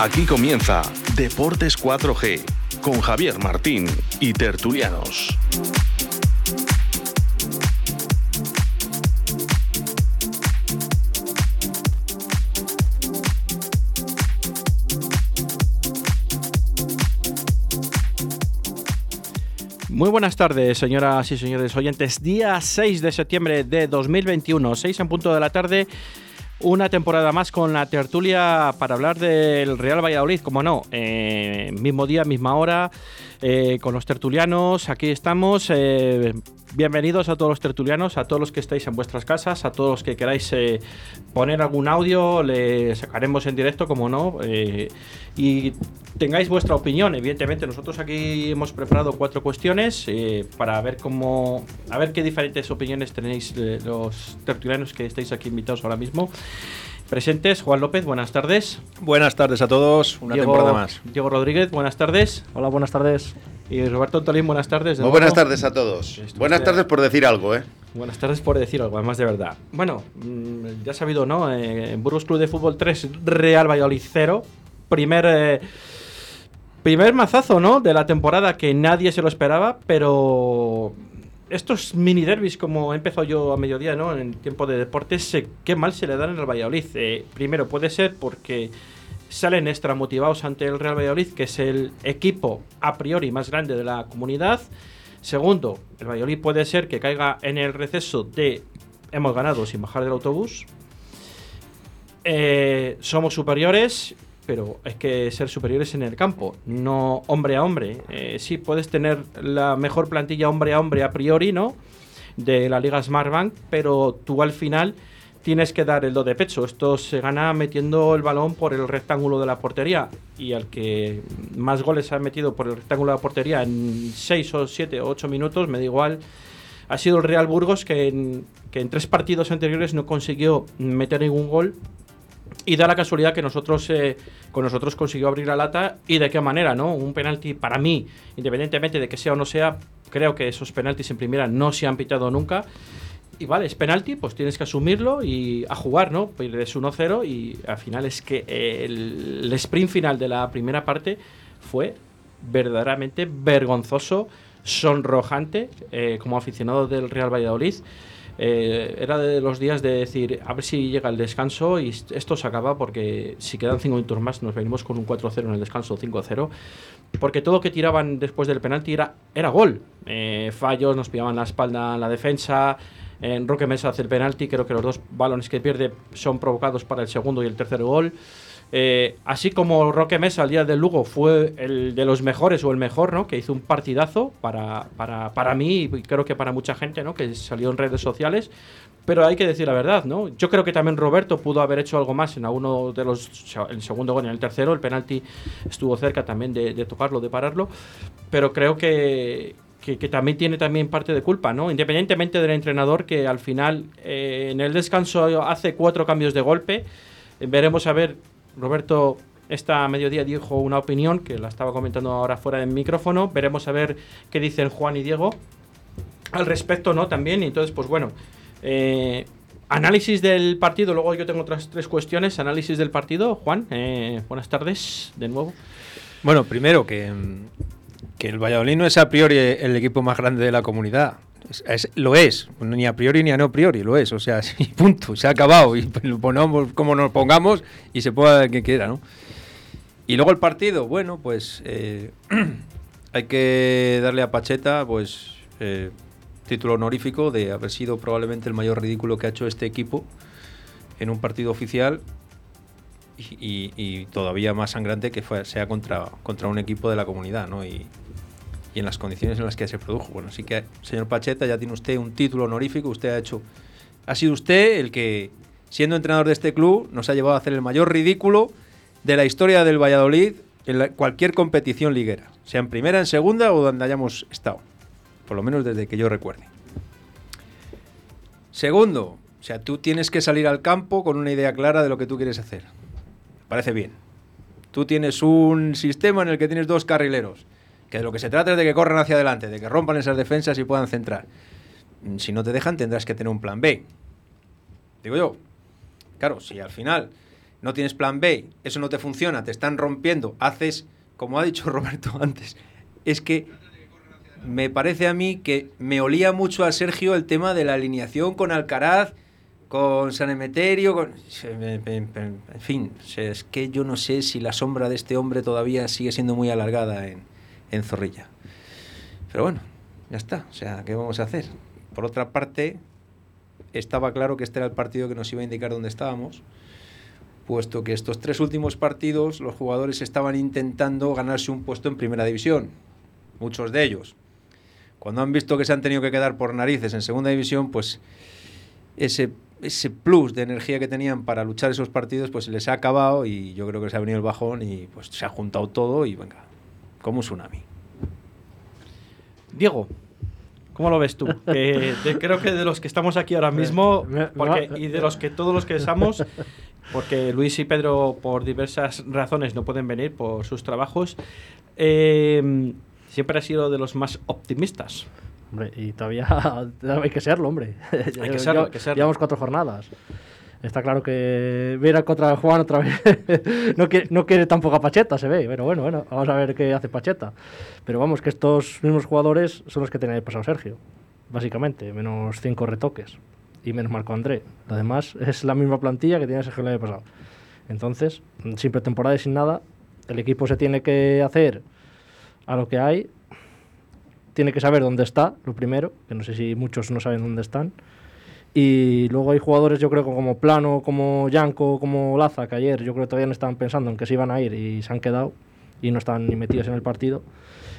Aquí comienza Deportes 4G con Javier Martín y Tertulianos. Muy buenas tardes, señoras y señores oyentes. Día 6 de septiembre de 2021, 6 en punto de la tarde. Una temporada más con la tertulia para hablar del Real Valladolid, como no, eh, mismo día, misma hora, eh, con los tertulianos. Aquí estamos. Eh, bienvenidos a todos los tertulianos, a todos los que estáis en vuestras casas, a todos los que queráis eh, poner algún audio, le sacaremos en directo, como no. eh, y tengáis vuestra opinión, evidentemente. Nosotros aquí hemos preparado cuatro cuestiones eh, para ver cómo. A ver qué diferentes opiniones tenéis los tertulianos que estáis aquí invitados ahora mismo. Presentes, Juan López, buenas tardes. Buenas tardes a todos, una Diego- temporada más. Diego Rodríguez, buenas tardes. Hola, buenas tardes. Y Roberto Antolín, buenas tardes. Muy buenas tardes a todos. Esto Buenas tardes por decir algo, ¿eh? Buenas tardes por decir algo, además de verdad. Bueno, mm, ya sabido, ¿no? Eh, Burgos Club de Fútbol 3, Real Valladolid 0. Primer, eh, primer mazazo, ¿no? De la temporada que nadie se lo esperaba, pero estos mini derbis, como he empezado yo a mediodía, ¿no? En tiempo de deportes, eh, qué mal se le dan en el Valladolid. Eh, primero, puede ser porque salen extra motivados ante el Real Valladolid, que es el equipo a priori más grande de la comunidad. Segundo, el Valladolid puede ser que caiga en el receso de hemos ganado sin bajar del autobús. Eh, somos superiores, pero hay que ser superiores en el campo, no hombre a hombre. Eh, sí, puedes tener la mejor plantilla hombre a hombre a priori, ¿no? De la Liga Smartbank, pero tú al final tienes que dar el do de pecho. Esto se gana metiendo el balón por el rectángulo de la portería. Y al que más goles ha metido por el rectángulo de la portería en 6 o 7 o 8 minutos, me da igual. Ha sido el Real Burgos que en, que en tres partidos anteriores no consiguió meter ningún gol. Y da la casualidad que nosotros eh, con nosotros consiguió abrir la lata y de qué manera, ¿no? Un penalti para mí, independientemente de que sea o no sea, creo que esos penaltis en primera no se han pitado nunca. Y vale, es penalti, pues tienes que asumirlo y a jugar, ¿no? Pierdes 1-0 y al final es que el, sprint final de la primera parte fue verdaderamente vergonzoso, sonrojante, eh, como aficionado del Real Valladolid. Eh, era de los días de decir, a ver si llega el descanso y est- esto se acaba porque si quedan 5 minutos más nos venimos con un 4-0 en el descanso, 5-0. Porque todo lo que tiraban después del penalti era, era gol. Eh, fallos, nos pillaban la espalda en la defensa. En Roque Mesa hace el penalti, creo que los dos balones que pierde son provocados para el segundo y el tercer gol. Eh, así como Roque Mesa al día del Lugo fue el de los mejores o el mejor, ¿no? Que hizo un partidazo para, para, para mí y creo que para mucha gente, ¿no? Que salió en redes sociales. Pero hay que decir la verdad, ¿no? Yo creo que también Roberto pudo haber hecho algo más en alguno de los. El segundo gol, en el tercero, el penalti estuvo cerca también de, de tocarlo, de pararlo. Pero creo que, que, que también tiene también parte de culpa, ¿no? Independientemente del entrenador que al final eh, en el descanso hace cuatro cambios de golpe. Veremos a ver, Roberto esta mediodía dijo una opinión que la estaba comentando ahora fuera del micrófono. Veremos a ver qué dicen Juan y Diego al respecto, ¿no? También. Entonces, pues bueno. eh, análisis del partido. Luego yo tengo otras tres cuestiones. Análisis del partido. Juan, eh, buenas tardes de nuevo. Bueno, primero que, que el Valladolid no es a priori el equipo más grande de la comunidad. Es- es- lo es, ni a priori ni a no priori, lo es. O sea, sí, punto, se ha acabado. Y lo ponemos como nos pongamos y se pueda que quiera, ¿no? Y luego el partido, bueno, pues eh, hay que darle a Pacheta, pues, eh, título honorífico de haber sido probablemente el mayor ridículo que ha hecho este equipo en un partido oficial y, y- y todavía más sangrante que fue, sea contra, contra un equipo de la comunidad, ¿no? Y, y en las condiciones en las que se produjo. Bueno, así que, señor Pacheta, ya tiene usted un título honorífico, usted ha hecho... Ha sido usted el que, siendo entrenador de este club, nos ha llevado a hacer el mayor ridículo de la historia del Valladolid en cualquier competición liguera, sea en primera, en segunda o donde hayamos estado, por lo menos desde que yo recuerde. Segundo, o sea, tú tienes que salir al campo con una idea clara de lo que tú quieres hacer. Parece bien. Tú tienes un sistema en el que tienes dos carrileros, que de lo que se trata es de que corran hacia adelante, de que rompan esas defensas y puedan centrar. Mm, Si no te dejan, tendrás que tener un plan B. Digo yo. Claro, si al final no tienes plan B, eso no te funciona, te están rompiendo, haces, como ha dicho Roberto antes, es que me parece a mí que me olía mucho a Sergio el tema de la alineación con Alcaraz, con San Emeterio, con... en fin, es que yo no sé si la sombra de este hombre todavía sigue siendo muy alargada en, en Zorrilla. Pero bueno, ya está, o sea, ¿qué vamos a hacer? Por otra parte, estaba claro que este era el partido que nos iba a indicar dónde estábamos, puesto que estos tres últimos partidos los jugadores estaban intentando ganarse un puesto en primera división, muchos de ellos. Cuando han visto que se han tenido que quedar por narices en segunda división, pues ese, ese plus de energía que tenían para luchar esos partidos, pues les ha acabado y yo creo que se ha venido el bajón y pues se ha juntado todo y venga, como un tsunami. Diego, ¿Cómo lo ves tú? creo que de los que estamos aquí ahora mismo, y de los que todos los que estamos, porque Luis y Pedro por diversas razones no pueden venir por sus trabajos, eh, siempre ha sido de los más optimistas. Hombre, y todavía hay que serlo, hombre. Hay que serlo, hay que serlo. Llevamos cuatro jornadas. Está claro que ver contra Juan otra vez no, quiere, no tampoco Pacheta, se ve. Pero bueno, bueno, vamos a ver qué hace Pacheta. Pero vamos, que estos mismos jugadores son los que tenía el pasado Sergio, básicamente, menos cinco retoques y menos Marco André. Además, es la misma plantilla que tiene Sergio el año pasado. Entonces, sin pretemporada y sin nada, el equipo se tiene que hacer a lo que hay. Tiene que saber dónde está, lo primero, que no sé si muchos no saben dónde están. Y luego hay jugadores, yo creo, como Plano, como Yanko, como Laza, que ayer yo creo que todavía no estaban pensando en que se iban a ir y se han quedado y no están ni metidos en el partido.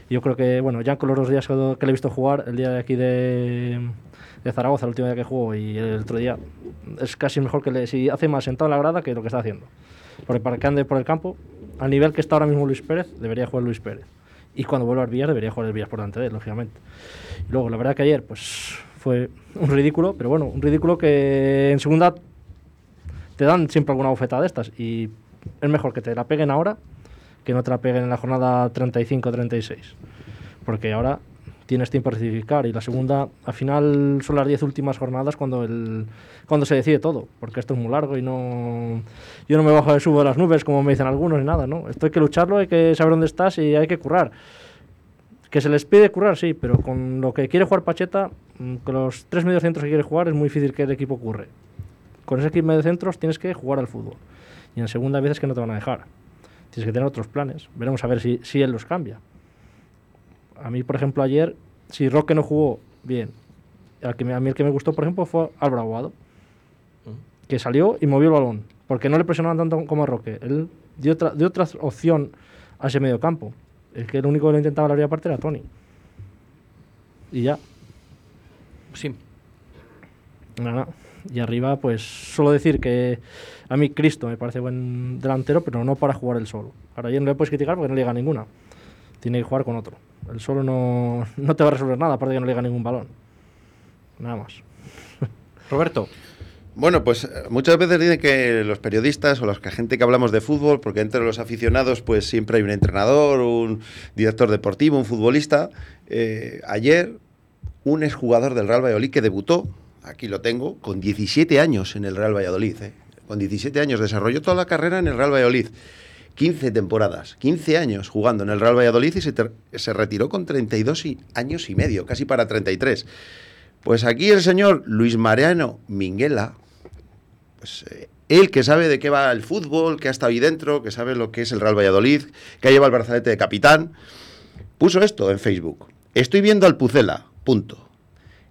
Yo creo que, bueno, Yanko los dos días que le he visto jugar, el día de aquí de, de Zaragoza, el último día que jugó y el otro día, es casi mejor que le, si hace más sentado en la grada que lo que está haciendo. Porque para que ande por el campo, al nivel que está ahora mismo Luis Pérez, debería jugar Luis Pérez. Y cuando vuelva al Villar, debería jugar el Villar por delante de él, lógicamente. Y luego, la verdad que ayer, pues fue un ridículo, pero bueno, un ridículo que en segunda te dan siempre alguna bofetada de estas y es mejor que te la peguen ahora que no te la peguen en la jornada 35-36, porque ahora tienes tiempo a rectificar y la segunda, al final son las 10 últimas jornadas cuando, el, cuando se decide todo, porque esto es muy largo y no yo no me bajo de subo de las nubes como me dicen algunos ni nada, ¿no? Esto hay que lucharlo, hay que saber dónde estás y hay que currar. Que se les pide currar, sí, pero con lo que quiere jugar Pacheta, mm, con los tres mediocentros que quiere jugar, es muy difícil que el equipo curre. Con ese equipo mediocentros tienes que jugar al fútbol. Y en segunda veces que no te van a dejar. Tienes que tener otros planes. Veremos a ver si, si él los cambia. A mí, por ejemplo, ayer, si Roque no jugó bien, al que a mí el que me gustó, por ejemplo, fue Álvaro Aguado, que salió y movió el balón, porque no le presionaban tanto como a Roque. Él dio otra, dio otra opción a ese medio campo. Es que el único que lo intentaba la primera parte era Tony. Y ya. Sí. Nada. Y arriba, pues solo decir que a mí Cristo me parece buen delantero, pero no para jugar el solo. Ahora ya no le puedes criticar porque no le llega ninguna. Tiene que jugar con otro. El solo no, no te va a resolver nada, aparte de que no le llega ningún balón. Nada más. Roberto. Bueno, pues eh, muchas veces dicen que los periodistas o la gente que hablamos de fútbol, porque entre los aficionados pues siempre hay un entrenador, un director deportivo, un futbolista. Eh, ayer un exjugador del Real Valladolid que debutó, aquí lo tengo, con 17 años en el Real Valladolid. Eh. Con 17 años desarrolló toda la carrera en el Real Valladolid. 15 temporadas, 15 años jugando en el Real Valladolid y se, se retiró con 32 años y medio, casi para 33. Pues aquí el señor Luis Mariano Minguela, pues eh, él que sabe de qué va el fútbol, que ha estado ahí dentro, que sabe lo que es el Real Valladolid, que ha llevado el brazalete de capitán, puso esto en Facebook. Estoy viendo al Pucela, punto.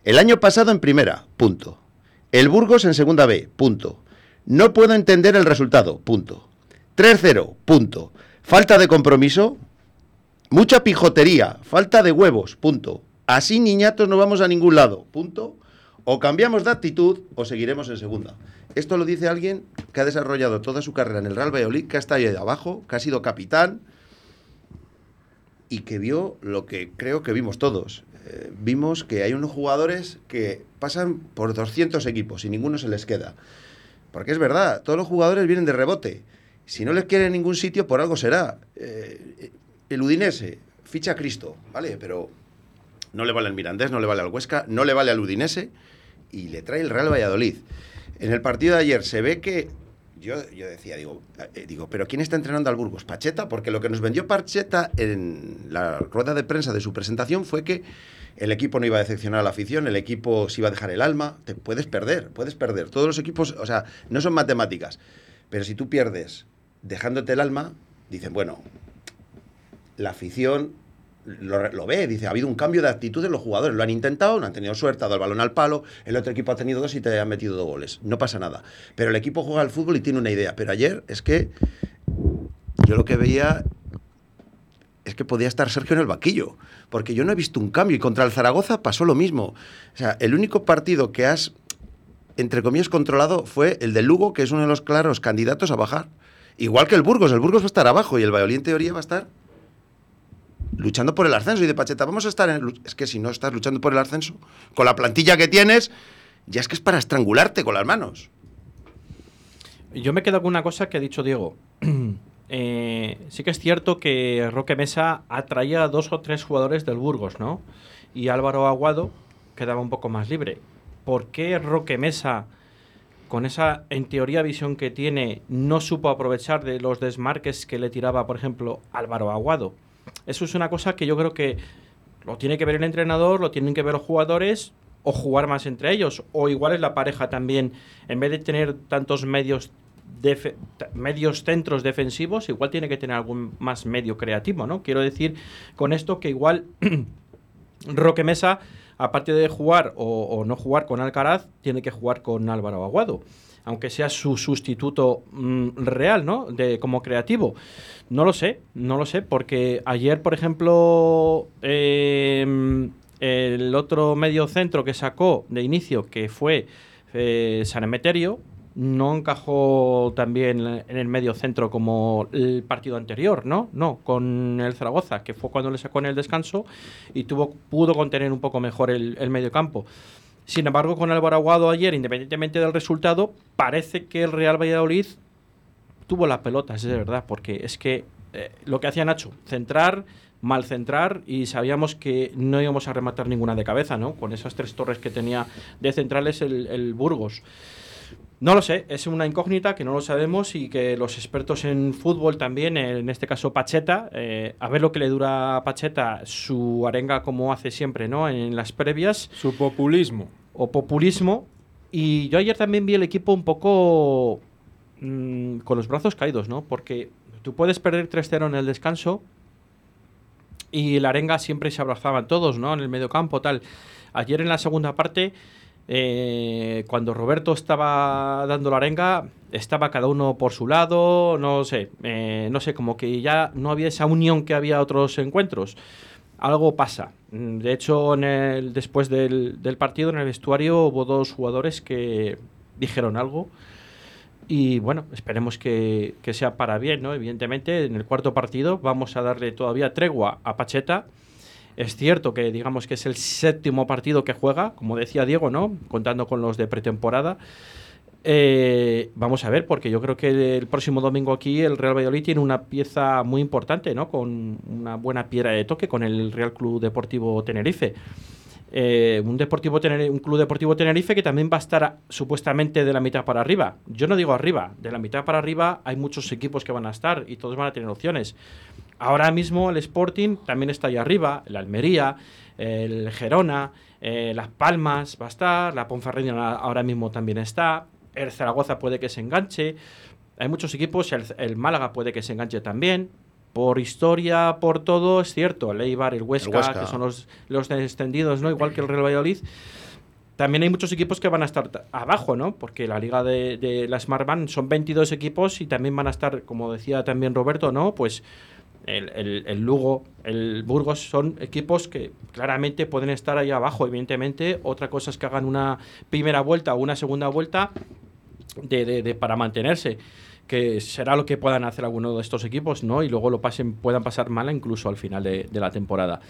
El año pasado en primera, punto. El Burgos en segunda B, punto. No puedo entender el resultado, punto. 3-0, punto. Falta de compromiso, mucha pijotería, falta de huevos, punto. Así niñatos no vamos a ningún lado, punto. O cambiamos de actitud o seguiremos en segunda. Esto lo dice alguien que ha desarrollado toda su carrera en el Real Valladolid, que ha estado ahí abajo, que ha sido capitán y que vio lo que creo que vimos todos. Eh, vimos que hay unos jugadores que pasan por 200 equipos y ninguno se les queda. Porque es verdad, todos los jugadores vienen de rebote. Si no les quiere en ningún sitio, por algo será. Eh, el Udinese ficha a Cristo, ¿vale? Pero no le vale al Mirandés, no le vale al Huesca, no le vale al Udinese y le trae el Real Valladolid. En el partido de ayer se ve que yo, yo decía, digo, eh, digo, ¿pero quién está entrenando al Burgos? ¿Pacheta? Porque lo que nos vendió Pacheta en la rueda de prensa de su presentación fue que el equipo no iba a decepcionar a la afición, el equipo se iba a dejar el alma. Te puedes perder, puedes perder. Todos los equipos, o sea, no son matemáticas. Pero si tú pierdes dejándote el alma, dicen, bueno, la afición lo, ve, dice, ha habido un cambio de actitud de los jugadores, lo han intentado, no han tenido suerte, ha dado el balón al palo, el otro equipo ha tenido dos y te han metido dos goles, no pasa nada. Pero el equipo juega al fútbol y tiene una idea, pero ayer es que yo lo que veía es que podía estar Sergio en el vaquillo, porque yo no he visto un cambio y contra el Zaragoza pasó lo mismo. O sea, el único partido que has, entre comillas, controlado fue el de Lugo, que es uno de los claros candidatos a bajar. Igual que el Burgos, el Burgos va a estar abajo y el Valladolid en teoría va a estar luchando por el ascenso. Y de Pacheta, vamos a estar en. Es que si no estás luchando por el ascenso, con la plantilla que tienes, ya es que es para estrangularte con las manos. Yo me quedo con una cosa que ha dicho Diego. eh, sí que es cierto que Roque Mesa atraía a dos o tres jugadores del Burgos, ¿no? Y Álvaro Aguado quedaba un poco más libre. ¿Por qué Roque Mesa, con esa, en teoría, visión que tiene, no supo aprovechar de los desmarques que le tiraba, por ejemplo, Álvaro Aguado? Eso es una cosa que yo creo que lo tiene que ver el entrenador, lo tienen que ver los jugadores o jugar más entre ellos. O igual es la pareja también, en vez de tener tantos medios medios centros defensivos, igual tiene que tener algún más medio creativo, ¿no? Quiero decir con esto que igual Roque Mesa, aparte de jugar o, o, no jugar con Alcaraz, tiene que jugar con Álvaro Aguado, aunque sea su sustituto mmm, real, ¿no? De, como creativo. No lo sé, no lo sé, porque ayer, por ejemplo, eh, el otro medio centro que sacó de inicio, que fue eh, San Emeterio, no encajó también en el medio centro como el partido anterior, ¿no? No, con el Zaragoza, que fue cuando le sacó en el descanso y tuvo, pudo contener un poco mejor el, el medio campo. Sin embargo, con Álvaro Aguado ayer, independientemente del resultado, parece que el Real Valladolid tuvo las pelotas, es de verdad, porque es que eh, lo que hacía Nacho, centrar, mal centrar y sabíamos que no íbamos a rematar ninguna de cabeza, ¿no? Con esas tres torres que tenía de centrales el, Burgos. No lo sé, es una incógnita que no lo sabemos y que los expertos en fútbol también, en este caso Pacheta, eh, a ver lo que le dura a Pacheta su arenga como hace siempre, ¿no? En las previas. Su populismo. O populismo. Y yo ayer también vi el equipo un poco mmm, con los brazos caídos, ¿no? Porque tú puedes perder 3-0 en el descanso y la arenga siempre se abrazaban todos, ¿no? En el medio campo, tal. Ayer en la segunda parte eh, cuando Roberto estaba dando la arenga, estaba cada uno por su lado, no sé, eh, no sé, como que ya no había esa unión que había otros encuentros. Algo pasa. De hecho, después del, del, partido, en el vestuario, hubo dos jugadores que dijeron algo. Y bueno, esperemos que, que sea para bien, ¿no? Evidentemente, en el cuarto partido vamos a darle todavía tregua a Pacheta. Es cierto que digamos que es el séptimo partido que juega, como decía Diego, ¿no? Contando con los de pretemporada. Eh, vamos a ver, porque yo creo que el próximo domingo aquí el Real Valladolid tiene una pieza muy importante, ¿no? Con una buena piedra de toque con el Real Club Deportivo Tenerife. Eh, un, deportivo Tenerife, un club deportivo Tenerife que también va a estar supuestamente de la mitad para arriba. Yo no digo arriba, de la mitad para arriba hay muchos equipos que van a estar y todos van a tener opciones. Ahora mismo el Sporting también está ahí arriba, el Almería, el Gerona, eh, Las Palmas va a estar, la Ponferradina ahora mismo también está, el Zaragoza puede que se enganche, hay muchos equipos, el, el Málaga puede que se enganche también, por historia, por todo, es cierto, el Eibar, el Huesca, el Huesca. que son los, los descendidos, ¿no? Igual que el Real Valladolid. También hay muchos equipos que van a estar abajo, ¿no? Porque la liga de, de la Smart Band son 22 equipos y también van a estar, como decía también Roberto, ¿no? Pues el, el, el, Lugo, el Burgos son equipos que claramente pueden estar ahí abajo, evidentemente. Otra cosa es que hagan una primera vuelta o una segunda vuelta de, de, de para mantenerse que será lo que puedan hacer alguno de estos equipos, ¿no? Y luego lo pasen, puedan pasar mal incluso al final de, de, la temporada.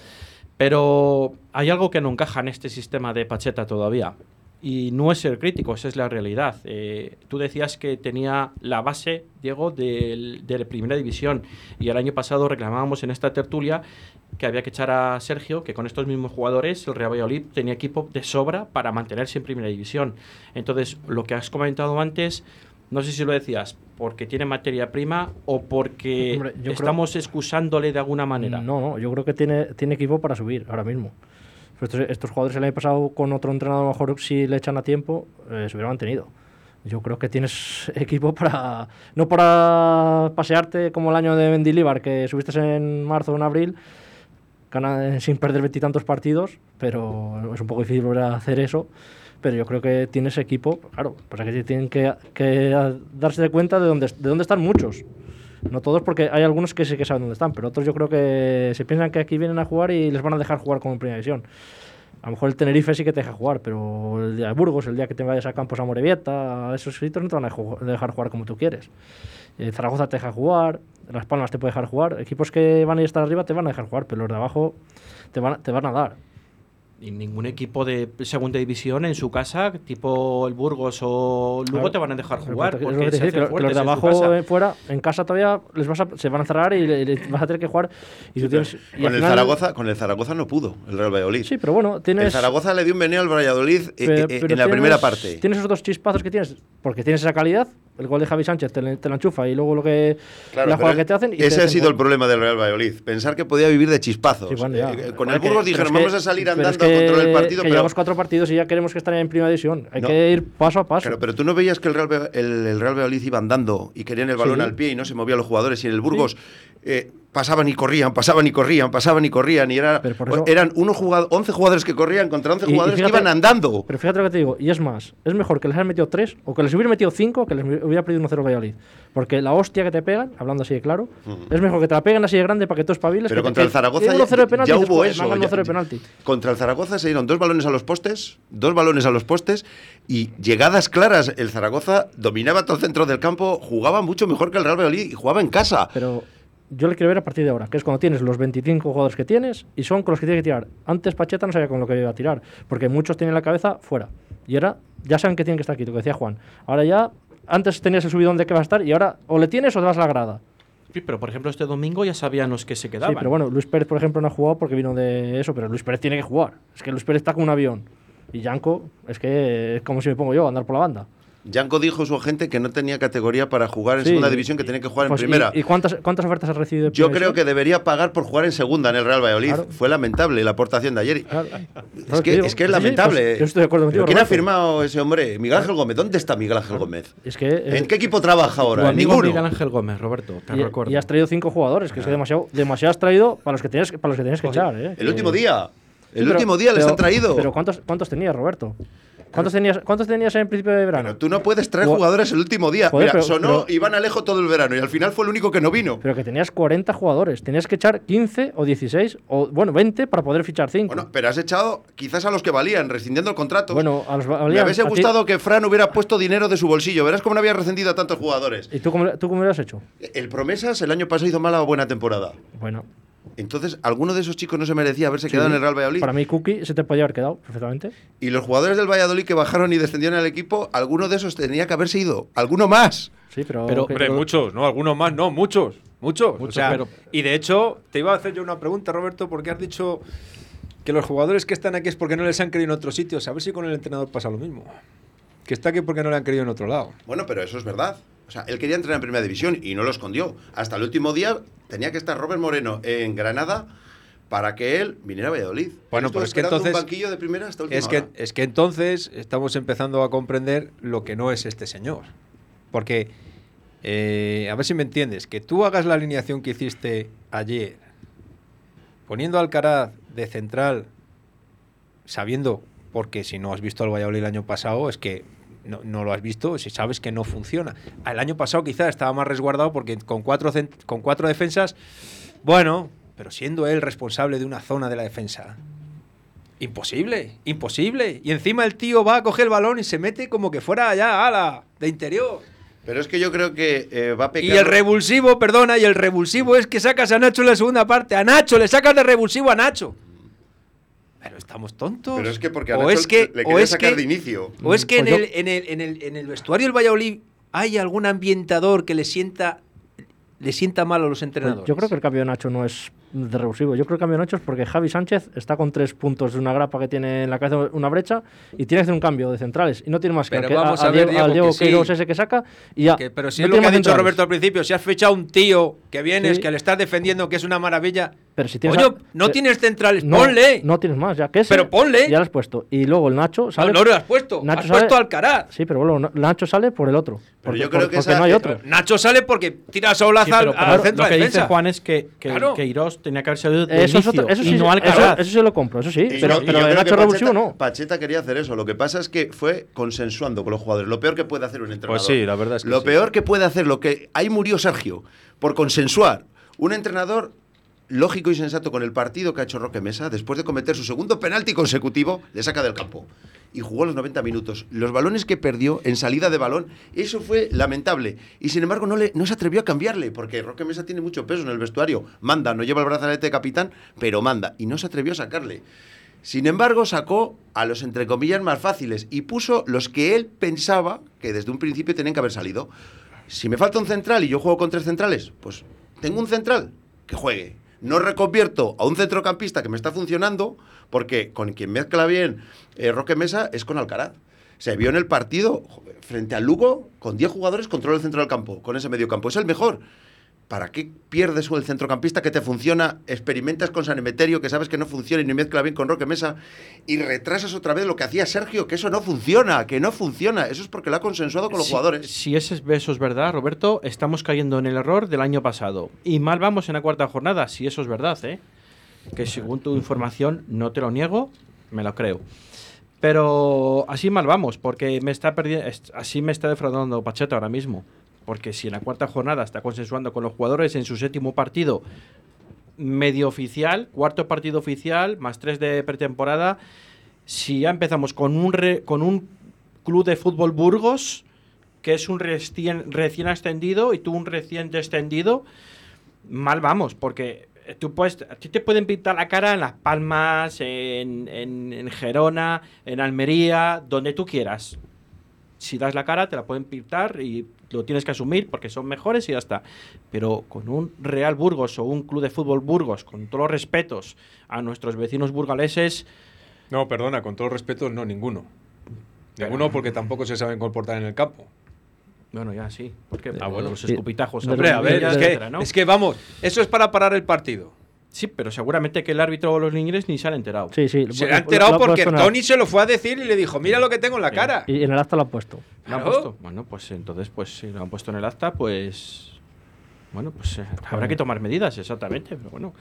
Pero hay algo que no encaja en este sistema de Pacheta todavía. Y no es ser crítico, esa es la realidad. Eh, tú decías que tenía la base, Diego, de, de la primera división. Y el año pasado reclamábamos en esta tertulia que había que echar a Sergio, que con estos mismos jugadores el Real Valladolid tenía equipo de sobra para mantenerse en primera división. Entonces, lo que has comentado antes, No sé si lo decías porque tiene materia prima o porque Hombre, yo creo- estamos excusándole de alguna manera. No, no, yo creo que tiene, tiene equipo para subir ahora mismo. Estos, estos jugadores el año pasado con otro entrenador, a lo mejor si le echan a tiempo, eh, se hubieran mantenido. Yo creo que tienes equipo para. No para pasearte como el año de Mendilibar, que subiste en marzo o en abril, gana- sin perder veintitantos partidos, pero es un poco difícil volver a hacer eso. Pero yo creo que tienes equipo, claro, pues que tienen que, que darse de cuenta de dónde, de dónde están muchos. No todos, porque hay algunos que sí que saben dónde están, pero otros yo creo que se piensan que aquí vienen a jugar y les van a dejar jugar como en primera división. A lo mejor el Tenerife sí que te deja jugar, pero el día de Burgos, el día que te vayas a Campos a Morevieta, a esos sitios no te van a dejar jugar como tú quieres. Eh, Zaragoza te deja jugar, Las Palmas te puede dejar jugar, equipos que van a estar arriba te van a dejar jugar, pero los de abajo te van, te van a dar. Y ningún equipo de segunda división en su casa, tipo el Burgos o Lugo, Claro. te van a dejar Pero jugar. es lo porque que, que los de en abajo casa. eh, fuera, en casa todavía les vas a- se van a cerrar y le- vas a tener que jugar. Y tú tienes, y Con el, final- Zaragoza, con el Zaragoza no pudo, el Real Valladolid. Sí, pero bueno, tienes. El Zaragoza le dio un meneo al Valladolid eh, Pero- eh, pero en la tienes- primera parte. Tienes esos dos chispazos que tienes, porque tienes esa calidad, el gol de Javi Sánchez te, la enchufa y luego lo que Claro, la jugada que te hacen. y te ese ha sido gol. el problema del Real Valladolid. Pensar que podía vivir de chispazos. Sí, bueno, ya. Eh, con el que- Burgos dijeron, que- vamos a salir andando es a controlar el partido. Que pero, llevamos cuatro partidos y ya queremos que estén en primera división. Hay No. que ir paso a paso. Claro, pero tú no veías que el Real, el, el Real Valladolid iba andando y querían el balón Sí. al pie y no se movían los jugadores. Y en el Burgos eh, pasaban y corrían, pasaban y corrían, pasaban y corrían. Y era, eso- eran uno jugado, 11 jugadores que corrían contra 11 Y- y jugadores fíjate- que iban andando. Pero fíjate lo que te digo, y es más, es mejor que les hayan metido tres o que les hubiera metido cinco que les hubiera perdido 1-0 Valladolid. Porque la hostia que te pegan, hablando así de claro, es mejor que te la peguen así de grande para que tú espabiles. Pero que- contra que- el Zaragoza ya, 1-0 de penalti ya y dices, hubo "Joder, eso. me han ganado ya- 1-0 de penalti. Contra el Zaragoza se dieron dos balones a los postes, dos balones a los postes y llegadas claras. El Zaragoza dominaba todo el centro del campo, jugaba mucho mejor que el Real Valladolid y jugaba en casa. Pero yo le quiero ver a partir de ahora, que es cuando tienes los 25 jugadores que tienes y son con los que tienes que tirar. Antes Pacheta no sabía con lo que iba a tirar, porque muchos tienen la cabeza fuera. Y ahora ya saben que tienen que estar aquí, lo que decía Juan. Ahora ya, antes tenías el subidón de que va a estar y ahora o le tienes o te vas a la grada. Sí, pero por ejemplo, este domingo ya sabían los que se quedaban. Sí, pero bueno, Luis Pérez, por ejemplo, no ha jugado porque vino de eso, pero Luis Pérez tiene que jugar. Es que Luis Pérez está como un avión. Y Yanko, es que es como si me pongo yo a andar por la banda. Yanko dijo su agente que no tenía categoría para jugar en Sí, segunda división, que tenía que jugar en Pues, ¿y- primera. ¿Y, cuántas, cuántas ofertas has recibido? de Yo creo que debería pagar por jugar en segunda en el Real Valladolid. Claro. Fue lamentable la aportación de ayer. Claro. Es que, es que es sí, lamentable. pues yo estoy de acuerdo ¿Pero contigo, ¿Quién ha firmado ese hombre? Miguel Ángel Gómez. ¿Dónde está Miguel Ángel Gómez? Es que, eh, ¿En qué equipo trabaja ahora? Ninguno. Miguel Ángel Gómez, Roberto, te y, recuerdo. y has traído cinco jugadores, que es que demasiado, demasiado has traído para los que tenías, para los que tenías que echar. ¿eh? El Que- último día. El Sí, pero- último día les pero- han traído. Pero ¿cuántos, cuántos tenías, Roberto? ¿Cuántos tenías, ¿Cuántos tenías en principio de verano? Pero tú no puedes traer Ju- jugadores el último día. Joder, Mira, pero- sonó pero- Iván Alejo todo el verano y al final fue el único que no vino. Pero que tenías 40 jugadores. Tenías que echar 15 o 16 o, bueno, 20 para poder fichar 5. Bueno, pero has echado quizás a los que valían, rescindiendo el contrato. Bueno, a los Me valían, hubiese a ti- gustado que Fran hubiera puesto dinero de su bolsillo. Verás cómo no había rescindido a tantos jugadores. ¿Y tú cómo, tú cómo lo has hecho? El Promesas el año pasado hizo mala o buena temporada. Bueno, Entonces, ¿alguno de esos chicos no se merecía haberse quedado en el Real Valladolid? para mí Cookie se te podía haber quedado perfectamente. Y los jugadores del Valladolid que bajaron y descendieron al equipo, alguno de esos tenía que haberse ido. ¿Alguno más? Sí, pero... Pero- Hombre, muchos, ¿no? Algunos más, no, muchos. Muchos. o Muchos, sea, pero- Y de hecho, te iba a hacer yo una pregunta, Roberto, porque has dicho que los jugadores que están aquí es porque no les han querido en otros sitios. A ver si con el entrenador pasa lo mismo. Que está aquí porque no le han querido en otro lado. Bueno, pero eso es verdad. O sea, él quería entrenar en primera división y no lo escondió. Hasta el último día tenía que estar Robert Moreno en Granada para que él viniera a Valladolid. Bueno, pero es que entonces- un banquillo de primera hasta Es que, hora. es que entonces estamos empezando a comprender lo que no es este señor. Porque, eh, a ver si me entiendes, que tú hagas la alineación que hiciste ayer, poniendo a Alcaraz de central, sabiendo, porque si no has visto al Valladolid el año pasado, es que no, no lo has visto, si sabes que no funciona. El año pasado quizás estaba más resguardado porque con cuatro, con cuatro defensas, bueno, pero siendo él responsable de una zona de la defensa, Imposible, imposible. Y encima el tío va a coger el balón y se mete como que fuera allá, ala, de interior. Pero es que yo creo que eh, va a pecar. Y el revulsivo, perdona, y el revulsivo es que sacas a Nacho en la segunda parte. A Nacho, le sacas de revulsivo a Nacho. Pero estamos tontos. Pero es que porque a o es que, le o es sacar que, de inicio. o es que Pues en, yo- el, en, el, en, el, en el vestuario del Valladolid hay algún ambientador que le sienta le sienta mal a los Pues entrenadores. yo creo que el cambio de Nacho no es de revulsivo. Yo creo que el cambio de Nacho es porque Javi Sánchez está con tres puntos de una grapa que tiene en la cabeza una brecha y tiene que hacer un cambio de centrales. Y no tiene más que, Pero al que- vamos a, a ver, Diego, al Diego que sí. Queiroz ese que saca y ya. Que- pero si No es lo que ha dicho centrales. Roberto al principio, si has fichado un tío que vienes, Sí. que le estás defendiendo, que es una maravilla. Pero si tienes Coño, a- no eh, tienes centrales, No, ponle. No tienes más, ya que ese, Pero ponle. Ya lo has puesto. Y luego el Nacho no, sale. no lo has puesto. Nacho has sale- puesto Alcaraz. Sí, pero bueno, Na- Nacho sale por el otro. Pero Porque, yo creo por- que porque esa- no hay otro. Nacho sale porque tira sola Sí, al, al centro lo de que defensa. dice Juan es que, que Claro. Tenía que haber salido de Eso, es inicio otro- eso y sí, no eso, Alcaraz. eso sí lo compro, eso sí. Y pero yo- pero de Nacho Pacheta, no. Pacheta quería hacer eso. Lo que pasa es que fue consensuando con los jugadores. Lo peor que puede hacer un entrenador. Pues sí, la verdad es que Lo sí. peor que puede hacer, lo que ahí murió Sergio, por consensuar. Un entrenador lógico y sensato con el partido que ha hecho Roque Mesa, después de cometer su segundo penalti consecutivo, le saca del campo. Y jugó los 90 minutos. Los balones que perdió en salida de balón, eso fue lamentable. Y sin embargo, no, le, no se atrevió a cambiarle, porque Roque Mesa tiene mucho peso en el vestuario. Manda, no lleva el brazalete de capitán, pero manda. Y no se atrevió a sacarle. Sin embargo, sacó a los entre comillas más fáciles y puso los que él pensaba que desde un principio tenían que haber salido. Si me falta un central y yo juego con tres centrales, pues tengo un central que juegue. No reconvierto a un centrocampista que me está funcionando, porque con quien mezcla bien eh, Roque Mesa es con Alcaraz. Se vio en el partido frente al Lugo, con 10 jugadores, controla el centro del campo, con ese medio campo. Es el mejor. ¿Para qué pierdes el centrocampista que te funciona? Experimentas con San Emeterio, que sabes que no funciona y no mezcla bien con Roque Mesa, y retrasas otra vez lo que hacía Sergio, que eso no funciona, que no funciona. Eso es porque lo ha consensuado con los Si- jugadores. Si ese es- eso es verdad, Roberto, estamos cayendo en el error del año pasado. Y mal vamos en la cuarta jornada, si eso es verdad, ¿eh? Que según tu información, no te lo niego, me lo creo. Pero así mal vamos, porque me está así me está defraudando Pacheta ahora mismo. Porque si en la cuarta jornada está consensuando con los jugadores en su séptimo partido medio oficial, cuarto partido oficial, más tres de pretemporada, si ya empezamos con un, re- con un club de fútbol Burgos, que es un recién, recién ascendido, y tú un recién descendido, mal vamos, porque tú puedes, a ti te pueden pintar la cara en Las Palmas, en, en- en Gerona, en Almería, donde tú quieras. Si das la cara, te la pueden pintar y lo tienes que asumir porque son mejores y ya está. Pero con un Real Burgos o un club de fútbol Burgos, con todos los respetos a nuestros vecinos burgaleses, No, perdona, con todo respeto, no, ninguno. Ninguno porque tampoco se saben comportar en el campo. bueno, ya sí, porque Ah, bueno. los Sí. escupitajos, Hombre, a ver, etcétera, es que, etcétera, ¿no? es que vamos, eso es para parar el partido. Sí, pero seguramente que el árbitro o los niños ni se han enterado. Sí, sí. Se lo- ha lo- enterado lo porque Tony se lo fue a decir y le dijo, mira lo que tengo en la cara. Y en el acta lo han puesto. ¿Lo han Claro. puesto? Bueno, pues entonces, pues si lo han puesto en el acta, pues. Bueno, pues eh, habrá que tomar medidas, exactamente. Pero bueno.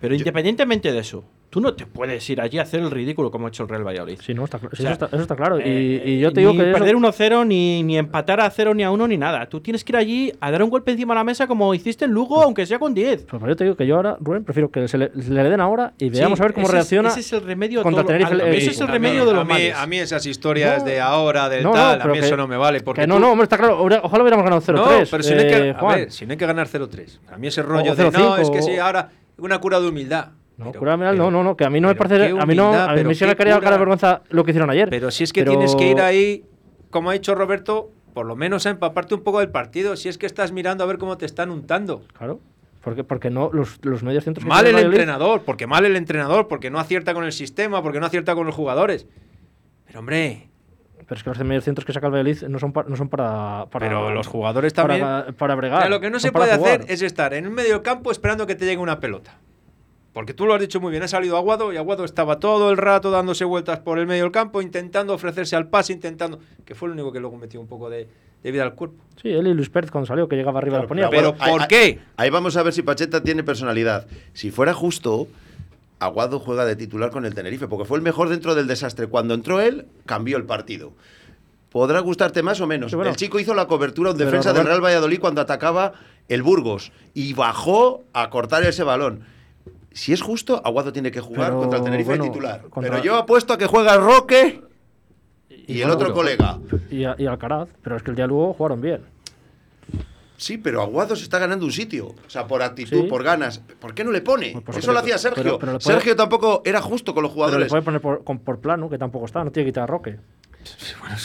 Pero independientemente de eso, tú no te puedes ir allí a hacer el ridículo como ha hecho el Real Valladolid. Sí, no, está, O sea, eso, está, eso está claro. Y- Eh, y, yo te digo ni que. eso- perder 1-0, ni, ni empatar a 0 ni a 1 ni nada. Tú tienes que ir allí a dar un golpe encima de la mesa como hiciste en Lugo, aunque sea con 10. Pues yo te digo que yo ahora, Rubén, prefiero que se le, se le den ahora y veamos Sí, a ver cómo ese es- reacciona. ese es el remedio a contra todo- Tenerife, al- el ese es el A remedio mí- de los a mí, males. a mí esas historias No. de ahora, del No, no, tal, a mí que- eso no me vale. Porque que no, tú- no, hombre, está claro. Ojalá hubiéramos ganado 0-3. No, pero si no, hay que, eh, a ver, si no hay que ganar 0-3. A mí ese rollo de no, 0-5 es que sí, ahora una cura de humildad. No, Pero- cura mental, no, pero- no, no, que a mí no me parece. A mí no. A mí pero me cura. cara de vergüenza lo que hicieron ayer. Pero si es que Pero- tienes que ir ahí, como ha dicho Roberto, por lo menos a empaparte un poco del partido. Si es que estás mirando a ver cómo te están untando. Claro. Porque, porque no, los, los medios centros. Mal el entrenador, porque mal el entrenador, porque no acierta con el sistema, porque no acierta con los jugadores. Pero hombre, Pero es que los medios centros que saca el Valladolid no son, pa- no son para, para. pero los jugadores también. Para, para bregar. Mira, lo que no se para puede jugar. hacer es estar en un medio campo esperando que te llegue una pelota. Porque tú lo has dicho muy bien, ha salido Aguado y Aguado estaba todo el rato dándose vueltas por el medio del campo, intentando ofrecerse al pase, intentando. que fue el único que luego metió un poco de, de vida al cuerpo. Sí, él y Luis Pérez cuando salió, que llegaba arriba Claro, la ponía. pero- Aguado- ¿por ahí- qué? Ahí, vamos a ver si Pacheta tiene personalidad. Si fuera justo, Aguado juega de titular con el Tenerife, porque fue el mejor dentro del desastre. Cuando entró él, cambió el partido. Podrá gustarte más o menos. Sí, bueno. el chico hizo la cobertura en defensa del Real Valladolid cuando atacaba el Burgos y bajó a cortar ese balón. Si es justo, Aguado tiene que jugar Pero, contra el Tenerife bueno, titular. contra- Pero yo apuesto a que juega Roque y, el otro colega. Y, a- y Alcaraz. Pero es que el día luego jugaron bien. Sí, pero Aguado se está ganando un sitio. O sea, por actitud, Sí. por ganas. ¿Por qué no le pone? Pues porque Eso lo hacía Sergio. pero- pero le puede- Sergio tampoco era justo con los Pero le jugadores. puede poner por, con- por plano, que tampoco está. No tiene que quitar a Roque.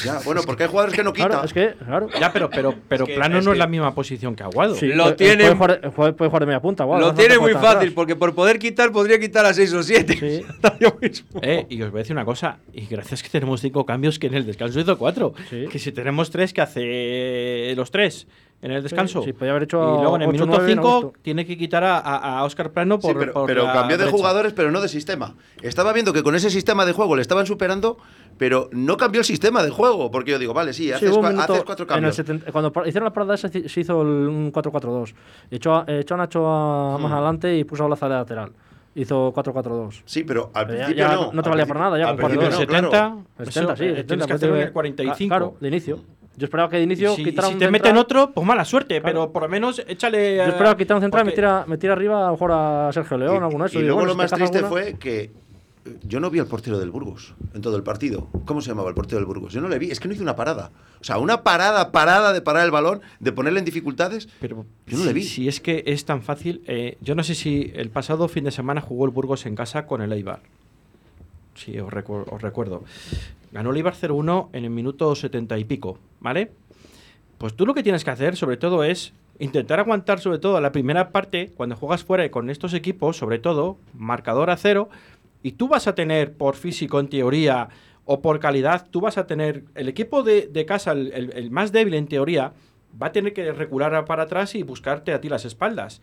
Ya, bueno, porque hay jugadores que no quitan. Claro, es que, claro. Ya, pero, pero, pero que- Plano es no es que- la misma posición que Aguado. Sí, Lo puede- tiene- Puede jugar, de- puede- puede jugar de media punta. igual, Lo tiene muy fácil, atrás. porque por poder quitar podría quitar a 6 o 7. Sí. Eh, y os voy a decir una cosa, y gracias que tenemos cinco cambios que en el descanso hizo cuatro. Sí. Que si tenemos tres, que hace los tres en el descanso. sí, podía haber hecho y luego en el ocho, minuto nueve, no 5 gustó. tiene que quitar a, a, Oscar Plano Sí, por, pero, por pero la cambió de derecha. jugadores, pero no de sistema. Estaba viendo que con ese sistema de juego le estaban superando, pero no cambió el sistema de juego. Porque yo digo, vale, sí, Sí, haces, cua- minuto haces cuatro en el cambios. 70 cuando hicieron la parada se hizo el- un 4-4-2. Echó, a- echó a Nacho a- Hmm. más adelante y puso a Olaza de lateral. Hizo 4-4-2. Sí, pero al Pero ya- principio ya no. no te al valía principio- para nada, ya al con principio En el no, claro. 70, El eso, 70, sí, eh, el tienes 70, que mete- 45. Ah, Claro, de inicio. Yo esperaba que de inicio si, quitara si un te central. meten otro, pues mala suerte, Claro. pero por lo menos échale. Yo esperaba quitar un central y porque- meter, a- meter arriba a lo mejor a Sergio León, Y- alguno de esos. Y luego bueno, lo más triste alguna- fue que eh, yo no vi al portero del Burgos en todo el partido. ¿Cómo se llamaba el portero del Burgos? Yo no le vi. Es que no hizo una parada. O sea, una parada, parada de parar el balón, de ponerle en dificultades. Pero Yo no le si- vi. Si es que es tan fácil. eh, yo no sé si el pasado fin de semana jugó el Burgos en casa con el Eibar. Sí, os, recu- os recuerdo. Ganó el Eibar 0-1 en el minuto 70 y pico, ¿vale? Pues tú lo que tienes que hacer, sobre todo, es intentar aguantar, sobre todo, la primera parte, cuando juegas fuera y con estos equipos, sobre todo, marcador a cero, y tú vas a tener, por físico, en teoría, o por calidad, tú vas a tener el equipo de, de casa, el, el- el más débil en teoría, va a tener que recular para atrás y buscarte a ti las espaldas.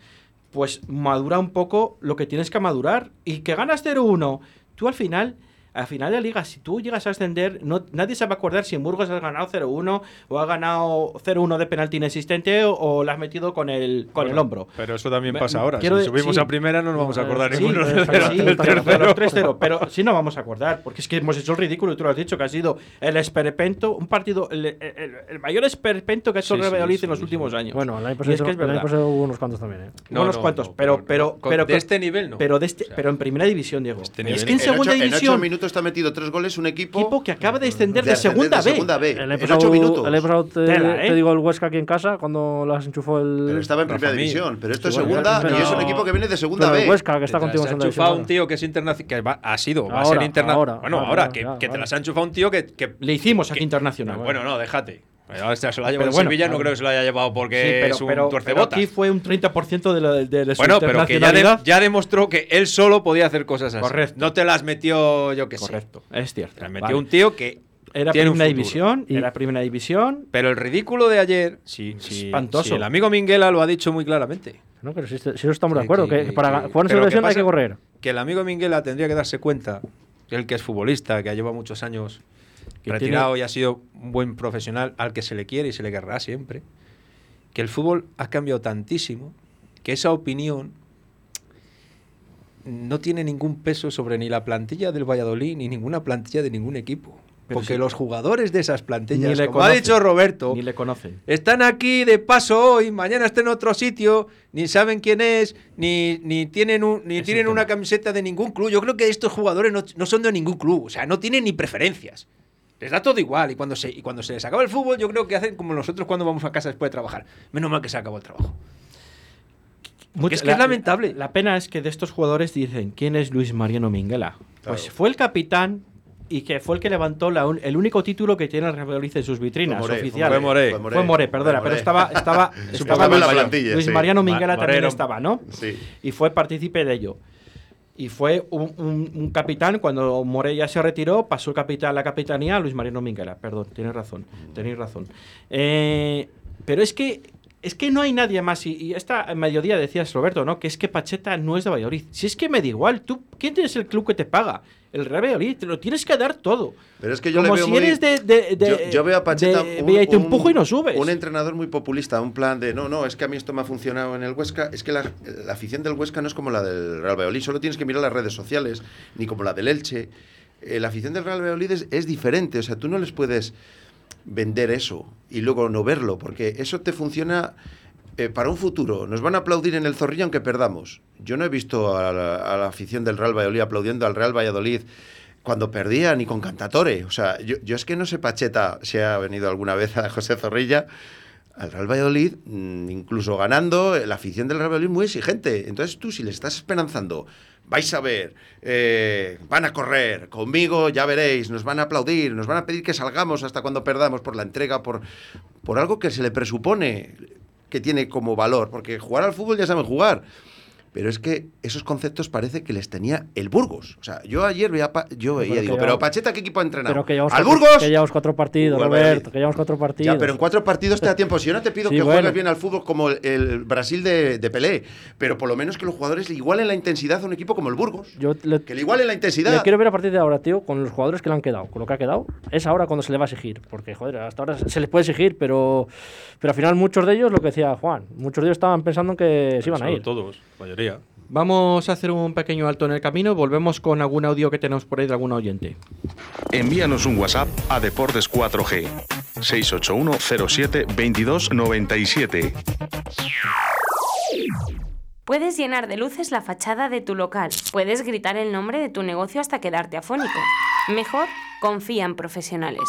Pues madura un poco lo que tienes que madurar. Y que ganas 0-1, tú al final, al final de la liga, si tú llegas a ascender, no, nadie se va a acordar si en Burgos has ganado 0-1 o has ganado 0-1 de penalti inexistente o, o la has metido con el, con el hombro. Pero eso también pasa ahora. quiero Si de- subimos sí. a primera no nos vamos a acordar Sí, ninguno del, está- Sí, del está- pero, tercero. pero 3-0, pero sí no vamos a acordar, porque es que hemos hecho el ridículo y tú lo has dicho, que ha sido el esperpento, un partido, el, el- el mayor esperpento que ha hecho Sí, el Real sí, Valladolid sí, en los sí. últimos años. Bueno, el año pasado, hubo unos cuantos también. ¿eh? No, unos no, cuantos, no, pero, pero, pero, de este nivel no. pero de este, O sea, pero en primera división, Diego. este es nivel. que en segunda ocho, en división, minutos te ha metido tres goles un equipo, equipo que acaba de descender de de, segunda de B. segunda B. El en ocho minutos. el pasado te, Tela, ¿eh? te digo el Huesca aquí en casa cuando las enchufó el. Pero estaba en primera división. Pero esto Sí, es bueno, segunda pero- y es un equipo que viene de segunda pero el B. Huesca que está contigo en ha segunda enchufado un tío que es internacional, que va- ha sido, va a Ahora, ser internacional. ahora, Bueno, ahora, ahora, ya, que, ya, que te las ha enchufado un tío que. que Le hicimos aquí que- internacional. bueno, no, déjate. Ahora se lo ha llevado Pero en bueno, Sevilla, no creo que se lo haya llevado porque Sí, pero, es un pero- pero tuercebotas. aquí fue un 30% de, la, de, de su Bueno, pero que ya, de- ya demostró que él solo podía hacer cosas así. Correcto. No te las metió, yo que sé. Correcto, es cierto. Te las metió Vale. un tío que Era primera división, Y- era primera división. Pero el ridículo de ayer, sí, sí, Espantoso. sí, el amigo Minguela lo ha dicho muy claramente. No, pero si, si eso estamos de Que- acuerdo, que, que- para que- jugar en pero segunda ¿qué división hay que correr. Que el amigo Minguela tendría que darse cuenta, él que es futbolista, que lleva muchos años Que retirado tiene- y ha sido un buen profesional al que se le quiere y se le querrá siempre, que el fútbol ha cambiado tantísimo que esa opinión no tiene ningún peso sobre ni la plantilla del Valladolid ni ninguna plantilla de ningún equipo. Pero Porque sí. los jugadores de esas Ni plantillas, le como ha dicho Roberto, Ni le conocen. están aquí de paso hoy, mañana están en otro sitio, ni saben quién es, ni, ni tienen, un- ni tienen una camiseta de ningún club. Yo creo que estos jugadores no, no son de ningún club, o sea, no tienen ni preferencias. Les da todo igual y cuando, se, y cuando se les acaba el fútbol yo creo que hacen como nosotros cuando vamos a casa después de trabajar. Menos mal que se acabó el trabajo. Mucho- es que es lamentable. La pena es que de estos jugadores dicen, ¿quién es Luis Mariano Minguela? Pues Claro. fue el capitán y que fue el que levantó la un- el único título que tiene el Real en sus vitrinas Fue Moré, oficiales. fue Moré. Fue Moré, perdona, Fue pero estaba, estaba, Estaba estaba en la Luis- plantilla, Luis sí. Mariano Minguela Ma- también estaba, ¿no? Sí. Y fue partícipe de ello. Y fue un, un- un capitán, cuando Moré ya se retiró, pasó el capitán la capitanía a Luis Mariano Minguela. Perdón, tienes razón, tenéis razón. Eh, pero es que es que no hay nadie más. Y, y esta mediodía decías, Roberto, ¿no? Que es que Pacheta no es de Valladolid. Si es que me da igual, ¿tú quién tienes el club que te paga? El Real Valladolid, te lo tienes que dar todo. Pero es que yo Como le veo si muy- eres de, de- de- yo, yo veo a Pacheta de Villa y te empujo y no subes. Un entrenador muy populista, un plan de no, no, es que a mí esto me ha funcionado en el Huesca. Es que la, la afición del Huesca no es como la del Real Valladolid, solo tienes que mirar las redes sociales, ni como la del Elche. Eh, la afición del Real Valladolid es, es diferente, o sea, tú no les puedes vender eso y luego no verlo, porque eso te funciona eh, para un futuro. Nos van a aplaudir en el Zorrilla aunque perdamos. Yo no he visto a la, afición del Real Valladolid aplaudiendo al Real Valladolid cuando perdía ni con cantatore. O sea, yo, yo es que no sé Pacheta si ha venido alguna vez a José Zorrilla al Real Valladolid, mm, incluso ganando, la afición del Real Valladolid muy exigente. Entonces tú, si le estás esperanzando, vais a ver, eh, van a correr, conmigo ya veréis, nos van a aplaudir, nos van a pedir que salgamos hasta cuando perdamos por la entrega, por, por algo que se le presupone que tiene como valor, porque jugar al fútbol ya saben jugar. Pero es que esos conceptos parece que les tenía el Burgos. O sea, yo ayer veía, pa- yo veía, que digo, pero Pacheta, ¿qué equipo ha entrenado? Pero que llevamos, ¿Al cuatro, Burgos? que llevamos cuatro partidos, al Roberto, que llevamos cuatro partidos. Ya, pero en cuatro partidos te da tiempo. Si yo no te pido Sí, que bueno. juegues bien al fútbol como el, el Brasil de, de Pelé, pero por lo menos que los jugadores le igualen la intensidad a un equipo como el Burgos. Yo le, Que le igualen la intensidad. le quiero ver a partir de ahora, tío, con los jugadores que le han quedado, con lo que ha quedado. Es ahora cuando se le va a exigir. Porque, joder, hasta ahora se les puede exigir, pero, pero al final muchos de ellos, lo que decía Juan, muchos de ellos estaban pensando en que se iban a ir. Todos, mayoría. Vamos a hacer un pequeño alto en el camino. Volvemos con algún audio que tenemos por ahí de algún oyente. Envíanos un WhatsApp a Deportes 4G 681 07 22 97. Puedes llenar de luces la fachada de tu local. Puedes gritar el nombre de tu negocio hasta quedarte afónico. Mejor, confía en profesionales.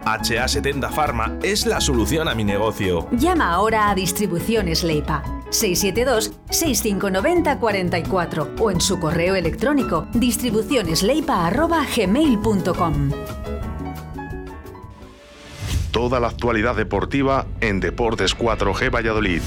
HA70 Pharma es la solución a mi negocio. Llama ahora a Distribuciones Leipa 672-6590-44 o en su correo electrónico distribucionesleipa.gmail.com Toda la actualidad deportiva en Deportes 4G Valladolid.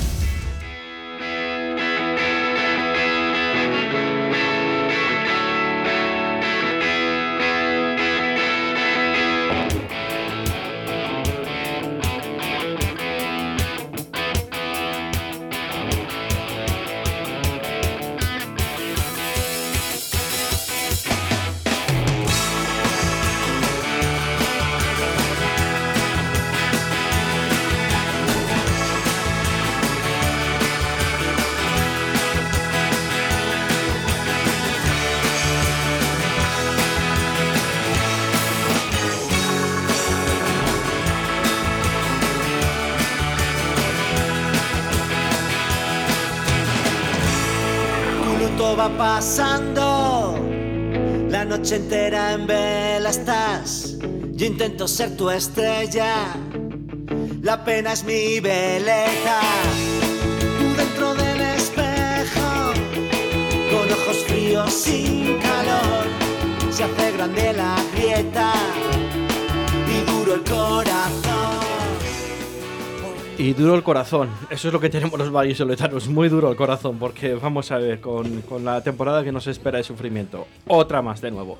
Pasando, la noche entera en vela estás. Yo intento ser tu estrella, la pena es mi belleza. Tú dentro del espejo, con ojos fríos sin calor, se hace grande la grieta y duro el corazón. Y duro el corazón. Eso es lo que tenemos los vallisoletanos. Muy duro el corazón. Porque vamos a ver, con, con la temporada que nos espera de sufrimiento. Otra más de nuevo.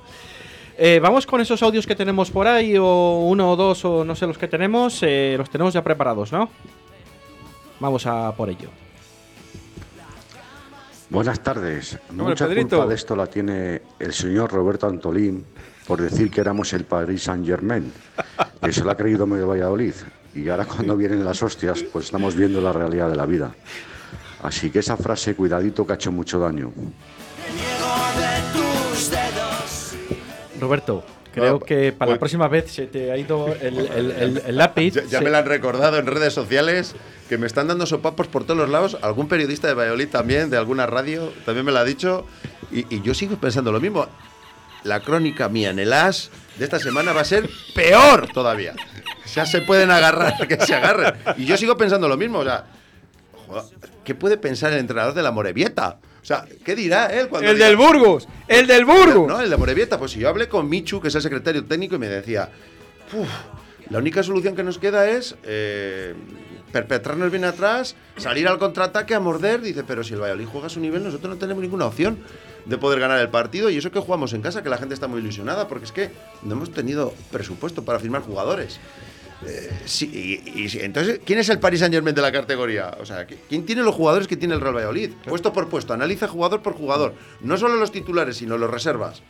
Eh, vamos con esos audios que tenemos por ahí, o uno o dos, o no sé los que tenemos. eh, los tenemos ya preparados, ¿no? Vamos a por ello. Buenas tardes. Hombre, Mucha Pedrito. culpa de esto la tiene el señor Roberto Antolín por decir que éramos el Paris Saint Germain. Que se lo ha creído medio Valladolid. Y ahora cuando vienen las hostias, pues estamos viendo la realidad de la vida. Así que esa frase, cuidadito, que ha hecho mucho daño. Roberto, creo No, que para la próxima vez se te ha ido el, el- el- el lápiz. Ya, me lo han recordado en redes sociales, que me están dando sopapos por todos los lados. Algún periodista de Valladolid también, de alguna radio, también me lo ha dicho. Y, y yo sigo pensando lo mismo. La crónica mía en el As de esta semana va a ser peor todavía. Ya se pueden agarrar, que se agarren. Y yo sigo pensando lo mismo. O sea, joder, ¿qué puede pensar el entrenador de la Morevieta? O sea, ¿qué dirá él cuando ¡El diga- del Burgos! ¡El del Burgos! no, el de Morevieta. Pues si yo hablé con Michu, que es el secretario técnico, y me decía, "Uf, la única solución que nos queda es eh, perpetrarnos bien atrás, salir al contraataque a morder. Dice, pero si el Valladolid juega a su nivel, nosotros no tenemos ninguna opción de poder ganar el partido. Y eso que jugamos en casa, que la gente está muy ilusionada, porque es que no hemos tenido presupuesto para firmar jugadores. Eh, sí, y, entonces, ¿quién es el Paris Saint Germain de la categoría? O sea, ¿quién tiene los jugadores que tiene el Real Valladolid? Puesto por puesto, analiza jugador por jugador. No solo los titulares, sino los reservas.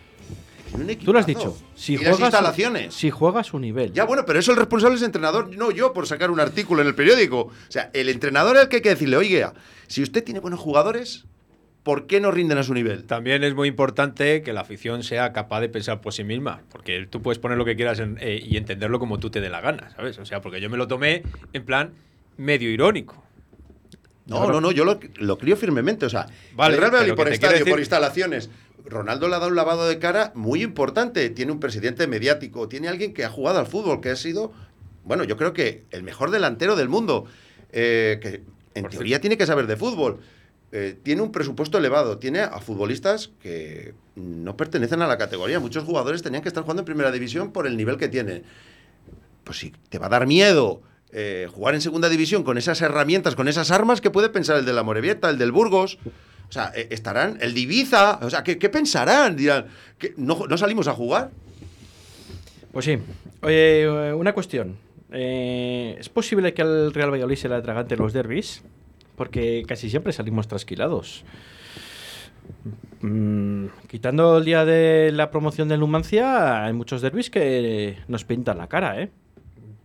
Tú lo has dicho. Si y juegas, las instalaciones. Si juega a su nivel. Ya, bueno, pero eso el responsable es el entrenador, no yo, por sacar un artículo en el periódico. O sea, el entrenador es el que hay que decirle, oiga, si usted tiene buenos jugadores, ¿por qué no rinden a su nivel? También es muy importante que la afición sea capaz de pensar por sí misma, porque tú puedes poner lo que quieras en- eh, y entenderlo como tú te dé la gana, ¿sabes? O sea, porque yo me lo tomé en plan medio irónico. No, no, no, yo lo, lo crío firmemente. O sea, Vale, el Real por estadio, decir- por instalaciones. Ronaldo le ha dado un lavado de cara muy importante. Tiene un presidente mediático, tiene alguien que ha jugado al fútbol, que ha sido, bueno, yo creo que el mejor delantero del mundo, eh, que en teoría tiene que saber de fútbol. Eh, tiene un presupuesto elevado, tiene a futbolistas que no pertenecen a la categoría. Muchos jugadores tenían que estar jugando en primera división por el nivel que tienen. Pues si te va a dar miedo eh, jugar en segunda división con esas herramientas, con esas armas, ¿qué puede pensar el de la Morevieta, el del Burgos? O sea, eh, estarán, el de Ibiza, o sea, ¿qué, pensarán? Dirán, ¿qué, no, ¿no salimos a jugar? Pues sí. Oye, una cuestión. ¿Es posible que al Real Valladolid se le atragante los derbis? Porque casi siempre salimos trasquilados. Mm, quitando el día de la promoción del Numancia, hay muchos derbis que nos pintan la cara, ¿eh?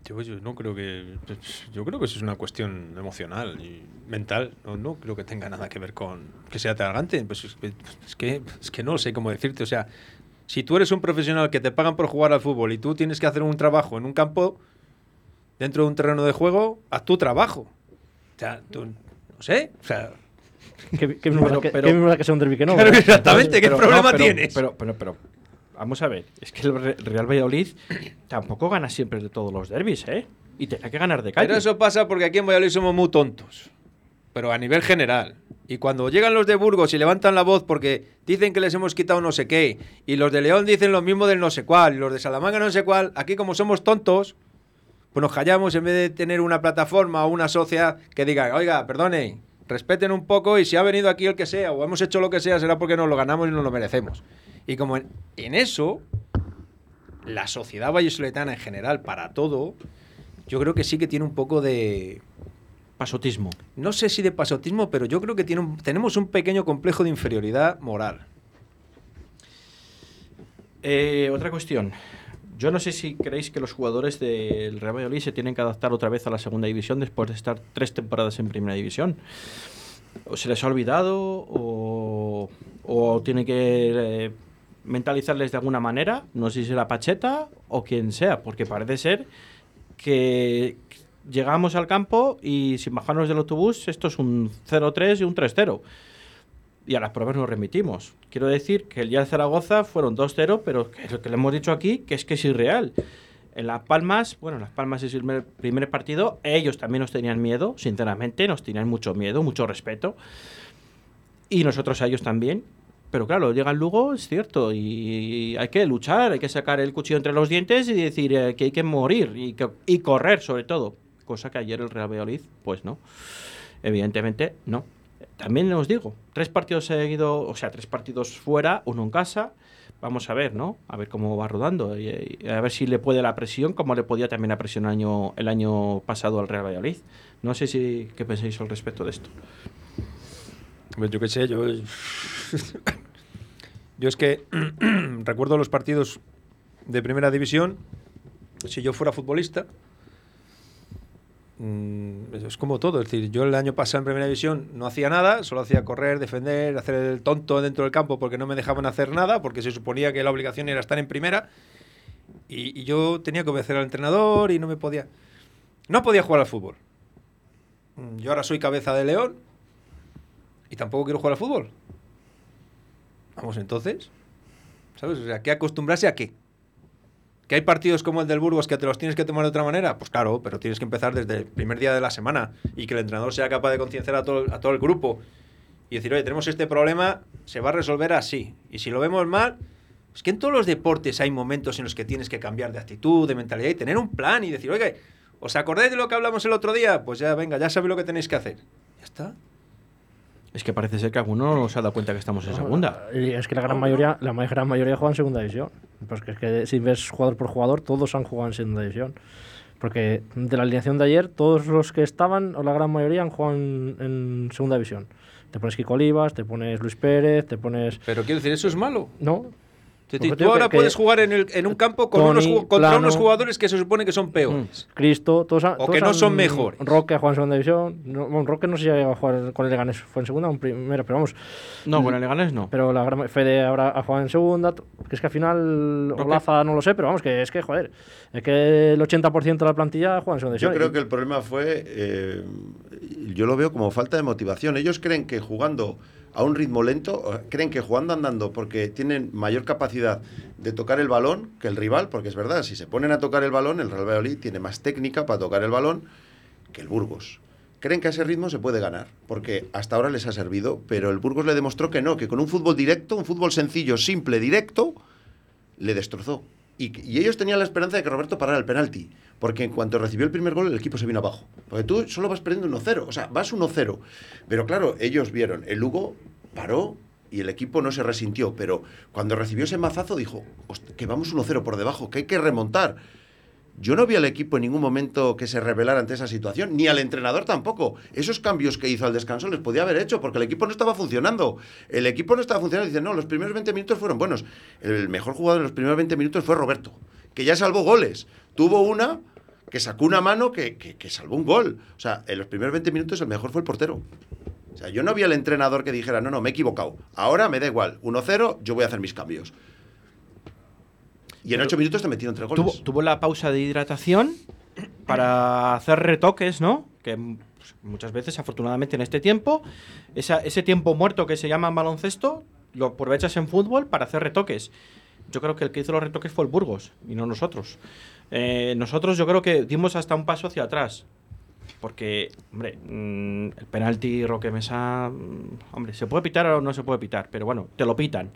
Yo, no creo que. Yo creo que eso es una cuestión emocional y mental. No, creo que tenga nada que ver con que sea atragante. Pues es, que- es que, no sé cómo decirte. O sea, si tú eres un profesional que te pagan por jugar al fútbol y tú tienes que hacer un trabajo en un campo, dentro de un terreno de juego, haz tu trabajo. No sé. O sea. ¿Qué, qué mismo da Pero- que, pero- qué mismo da que sea un derbi que no? Exactamente. ¿Qué Pero- problema no, tienes? Pero, pero, pero, vamos a ver. Es que el Re- Real Valladolid tampoco gana siempre de todos los derbis, ¿eh? Y tendrá que ganar de calle. Pero eso pasa porque aquí en Valladolid somos muy tontos. Pero a nivel general. Y cuando llegan los de Burgos y levantan la voz porque dicen que les hemos quitado no sé qué, y los de León dicen lo mismo del no sé cuál, y los de Salamanca no sé cuál, aquí como somos tontos, pues nos callamos en vez de tener una plataforma o una sociedad que diga, oiga, perdone, respeten un poco y si ha venido aquí el que sea o hemos hecho lo que sea será porque nos lo ganamos y nos lo merecemos. Y como en, en eso, la sociedad vallesoletana en general, para todo, yo creo que sí que tiene un poco de... Pasotismo. No sé si de pasotismo, pero yo creo que tiene un- tenemos un pequeño complejo de inferioridad moral. Eh, otra cuestión. Yo no sé si creéis que los jugadores del Real Valladolid se tienen que adaptar otra vez a la segunda división después de estar tres temporadas en primera división. ¿O se les ha olvidado o, tiene que eh, mentalizarles de alguna manera? No sé si será Pacheta o quien sea, porque parece ser que llegamos al campo y sin bajarnos del autobús esto es un 0-3 y un 3-0 y a las pruebas nos remitimos. Quiero decir que el día de Zaragoza fueron 2-0, pero lo que le hemos dicho aquí, que es que es irreal. En Las Palmas, bueno, Las Palmas es el primer- partido, ellos también nos tenían miedo, sinceramente, nos tenían mucho miedo, mucho respeto. Y nosotros a ellos también. Pero claro, llega el Lugo, es cierto, y hay que luchar, hay que sacar el cuchillo entre los dientes y decir eh, que hay que morir y, y correr sobre todo. Cosa que ayer el Real Valladolid, pues no. Evidentemente, no. También os digo, tres partidos seguidos, o sea, tres partidos fuera, uno en casa. Vamos a ver, ¿no? A ver cómo va rodando. Y, a ver si le puede la presión, como le podía también la presión el año, el año pasado al Real Valladolid. No sé si qué pensáis al respecto de esto. Yo qué sé, yo. yo es que recuerdo los partidos de primera división. Si yo fuera futbolista, mm, es como todo. Es decir, yo el año pasado en primera división no hacía nada, solo hacía correr, defender, hacer el tonto dentro del campo porque no me dejaban hacer nada, porque se suponía que la obligación era estar en primera. Y, y yo tenía que obedecer al entrenador y no me podía. No podía jugar al fútbol. Mm, Yo ahora soy cabeza de león y tampoco quiero jugar al fútbol. Vamos, entonces. ¿Sabes? O sea, ¿qué acostumbrarse a qué? ¿Que hay partidos como el del Burgos que te los tienes que tomar de otra manera? Pues claro, pero tienes que empezar desde el primer día de la semana y que el entrenador sea capaz de concienciar a todo, a todo el grupo y decir, oye, tenemos este problema, se va a resolver así. Y si lo vemos mal, es que en todos los deportes hay momentos en los que tienes que cambiar de actitud, de mentalidad y tener un plan y decir, oye, ¿os acordáis de lo que hablamos el otro día? Pues ya, venga, ya sabéis lo que tenéis que hacer. Ya está. Es que parece ser que alguno no se ha dado cuenta que estamos en segunda. Y es que la gran mayoría, la ma- gran mayoría juega en segunda división. Pues que es que si ves jugador por jugador, todos han jugado en segunda división. Porque de la alineación de ayer, todos los que estaban, o la gran mayoría, han jugado en, en segunda división. Te pones Kiko Olivas, te pones Luis Pérez, te pones... Pero quiero decir, ¿eso es malo? No. Es Pues tú ahora que- puedes jugar en, el- en un campo con unos, contra Plano. unos jugadores que se supone que son peores. Cristo, todos han- O todos que no han- son mejores. Roque ha jugado en segunda división. No, bueno, Roque no sé si ha llegado a jugar con el Leganés. Fue en segunda o en primera, pero vamos. No, con el Leganés no. Pero la gran Fede ahora ha jugado en segunda. Que es que al final, Olaza no lo sé, pero vamos, que es que, joder, es que el 80% de la plantilla juega en segunda Yo división. creo Y- que el problema fue, eh, yo lo veo como falta de motivación. Ellos creen que jugando a un ritmo lento, creen que jugando andando porque tienen mayor capacidad de tocar el balón que el rival, porque es verdad, si se ponen a tocar el balón, el Real Valladolid tiene más técnica para tocar el balón que el Burgos. Creen que a ese ritmo se puede ganar, porque hasta ahora les ha servido, pero el Burgos le demostró que no, que con un fútbol directo, un fútbol sencillo, simple, directo, le destrozó. Y, y ellos tenían la esperanza de que Roberto parara el penalti, porque en cuanto recibió el primer gol, el equipo se vino abajo. Porque tú solo vas perdiendo 1-0, o sea, vas 1-0. Pero claro, ellos vieron, el Lugo paró y el equipo no se resintió, pero cuando recibió ese mazazo dijo, "Host- que vamos 1-0 por debajo, que hay que remontar. Yo no vi al equipo en ningún momento que se rebelara ante esa situación, ni al entrenador tampoco. Esos cambios que hizo al descanso les podía haber hecho, porque el equipo no estaba funcionando. El equipo no estaba funcionando. Dice, no, los primeros 20 minutos fueron buenos. El mejor jugador en los primeros 20 minutos fue Roberto, que ya salvó goles. Tuvo una que sacó una mano que, que- que salvó un gol. O sea, en los primeros 20 minutos el mejor fue el portero. O sea, yo no vi al entrenador que dijera, no, no, me he equivocado. Ahora me da igual. 1-0, yo voy a hacer mis cambios. Y en 8 minutos te metieron tres goles. Tuvo, tuvo la pausa de hidratación para hacer retoques, ¿no? Que pues, muchas veces, afortunadamente, en este tiempo, esa- ese tiempo muerto que se llama en baloncesto, lo aprovechas en fútbol para hacer retoques. Yo creo que el que hizo los retoques fue el Burgos y no nosotros. Eh, nosotros yo creo que dimos hasta un paso hacia atrás. Porque, hombre, mm, el penalti Roque Mesa, mm, hombre, se puede pitar o no se puede pitar, pero bueno, te lo pitan.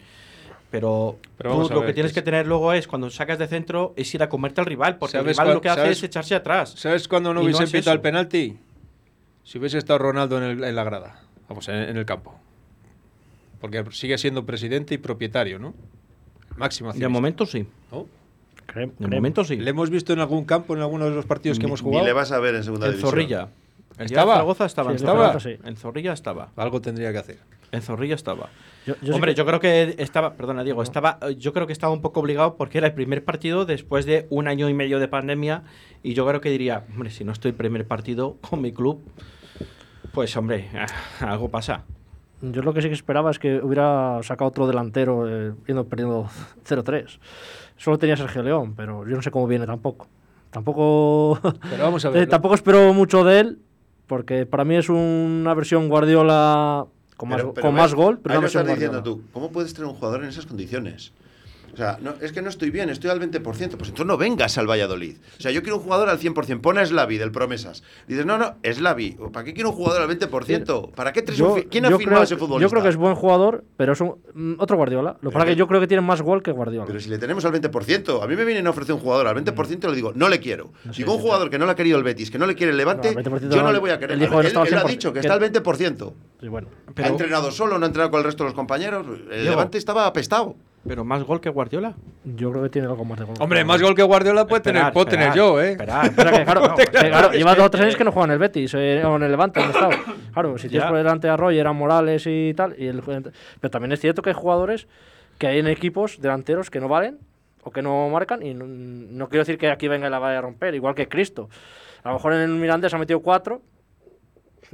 Pero, Pero tú lo ver, que tienes es- que tener luego es, cuando sacas de centro, es ir a comerte al rival, porque el ¿Sabes rival lo que hace sabes- es echarse atrás. ¿Sabes cuándo no hubiese es pitado el penalti? Si hubiese estado Ronaldo en, el- en la grada. Vamos, en, en el campo. Porque sigue siendo presidente y propietario, ¿no? Máximo De momento sí. ¿No? De momento sí. ¿Le hemos visto en algún campo en alguno de los partidos que Ni- hemos Ni jugado? le vas a ver en segunda En división. Zorrilla. ¿Estaba? Zaragoza estaba. Sí, en. Zaragoza sí. En Zorrilla estaba. Algo tendría que hacer. En Zorrilla estaba. Yo- yo sí Hombre, que- yo creo que estaba, perdona Diego, estaba, yo creo que estaba un poco obligado porque era el primer partido después de un año y medio de pandemia y yo creo que diría, hombre, si no estoy el primer partido con mi club, pues hombre, algo pasa. Yo lo que sí que esperaba es que hubiera sacado otro delantero eh, yendo perdiendo 0-3. Solo tenía Sergio León, pero yo no sé cómo viene tampoco. Tampoco, Pero vamos a eh, ver. tampoco espero mucho de él, porque para mí es una versión Guardiola con más, Pero- con ves, más gol, pero ahí lo estás diciendo tú. ¿Cómo puedes tener un jugador en esas condiciones? O sea, no, es que no estoy bien, estoy al 20%. Pues entonces no vengas al Valladolid. O sea, yo quiero un jugador al 100%. Pon a Slavi del Promesas. Dices, no, no, Slavi. ¿Para qué quiero un jugador al 20%? ¿Para qué tres Yo, ¿Quién ha firmado creo, ese futbolista? yo creo que es buen jugador, pero es un, mm, otro Guardiola. Lo que pasa es que yo creo que tiene más gol que Guardiola. Pero si le tenemos al 20%, a mí me vienen a ofrecer un jugador al 20% y le digo, no le quiero. digo un jugador que no le ha querido el Betis, que no le quiere el Levante, No, al 20% yo no no, le voy a querer. él él, ha 100%, dicho que que- está al 20%. Sí, bueno. ha entrenado solo, no ha entrenado con el resto de los compañeros. El. Levante estaba apestado. Pero más gol que Guardiola. Yo creo que tiene algo más de gol. Hombre, más gol que Guardiola puede Esperar, tener, puedo tener yo, ¿eh? Espera, que, claro, No, claro, lleva dos o tres años que no juega en el Betis eh, o en el Levante, donde estaba. Claro, si tienes Ya. por delante a Roger, a Morales y tal. Y el, pero también es cierto que hay jugadores que hay en equipos delanteros que no valen o que no marcan. Y no, no quiero decir que aquí venga y la vaya a romper, igual que Cristo. A lo mejor en el Mirandés ha metido cuatro.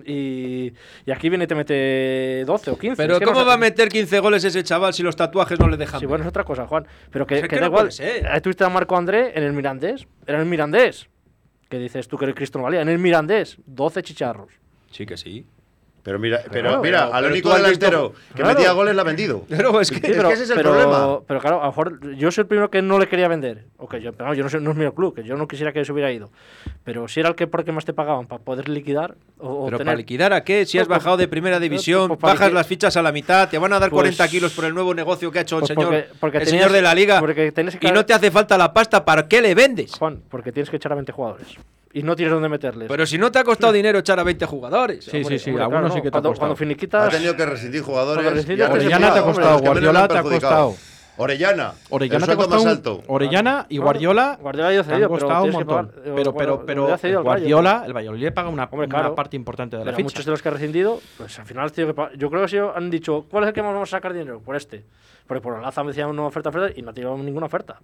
Y, y aquí viene y te mete 12 o 15. Pero Es que no ¿cómo sé- va a meter 15 goles ese chaval si los tatuajes no le dejan? Sí, ver? bueno, es otra cosa, Juan. Pero que, Es que que da no igual. Ahí tuviste a Marco André en el Mirandés. Era en el Mirandés. Que dices tú que el Cristo no valía. En el Mirandés, 12 chicharros. Sí que sí. Pero mira, pero Claro, mira, pero- al pero único delantero visto- que Claro. metía goles la ha vendido. Pero es que, Sí, es que ese es el pero, problema. Pero claro, a lo mejor yo soy el primero que no le quería vender. O que yo, pero no, yo no, soy, no es mi club, que yo no quisiera que se hubiera ido. Pero si era el que por el que más te pagaban para poder liquidar o, Pero tener- para liquidar a qué? Si has Pues, bajado de primera división, pues, bajas las fichas a la mitad, te van a dar Pues- 40 kilos por el nuevo negocio que ha hecho el Pues señor, porque- porque el tenías- señor de la liga. porque que- Y no te hace falta la pasta, ¿para qué le vendes? Juan, porque tienes que echar a 20 jugadores. Y no tienes dónde meterles. Pero si no te ha costado dinero echar a 20 jugadores. Sí, Hombre, sí, sí, hombre, algunos claro, sí que te ha cuando, costado. cuando Ha finiquitas. tenido que rescindir jugadores. Y ha pues Orellana te ha hombre, costado, le Guardiola te ha costado. Orellana. Orellana el te ha costado más alto. Orellana y Guardiola. Guardiola ha te han cedido, pero costado un montón. pagar- pero, bueno, pero, pero Guardiola ha Guardiola, el Valladolid le paga una, Hombre, una claro. parte importante de la Pero ficha. muchos de los que ha rescindido, pues al final has tenido que. Yo creo que ha sido- han dicho, ¿cuál es el que más vamos a sacar dinero? Por este. Porque por Olaza me decían una oferta, oferta y no ha tirado ninguna oferta.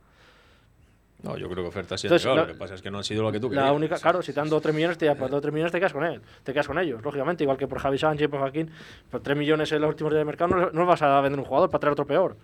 No, yo creo que ofertas sí han Entonces, llegado, la- Lo que pasa es que no han sido lo que tú La querías. única, claro, si te dan 2 o 3 millones, te, por 2 o 3 millones te quedas con él. Te quedas con ellos, lógicamente. Igual que por Javi Sánchez y por Joaquín. Por 3 millones en los últimos días de mercado no, no vas a vender un jugador para traer otro peor.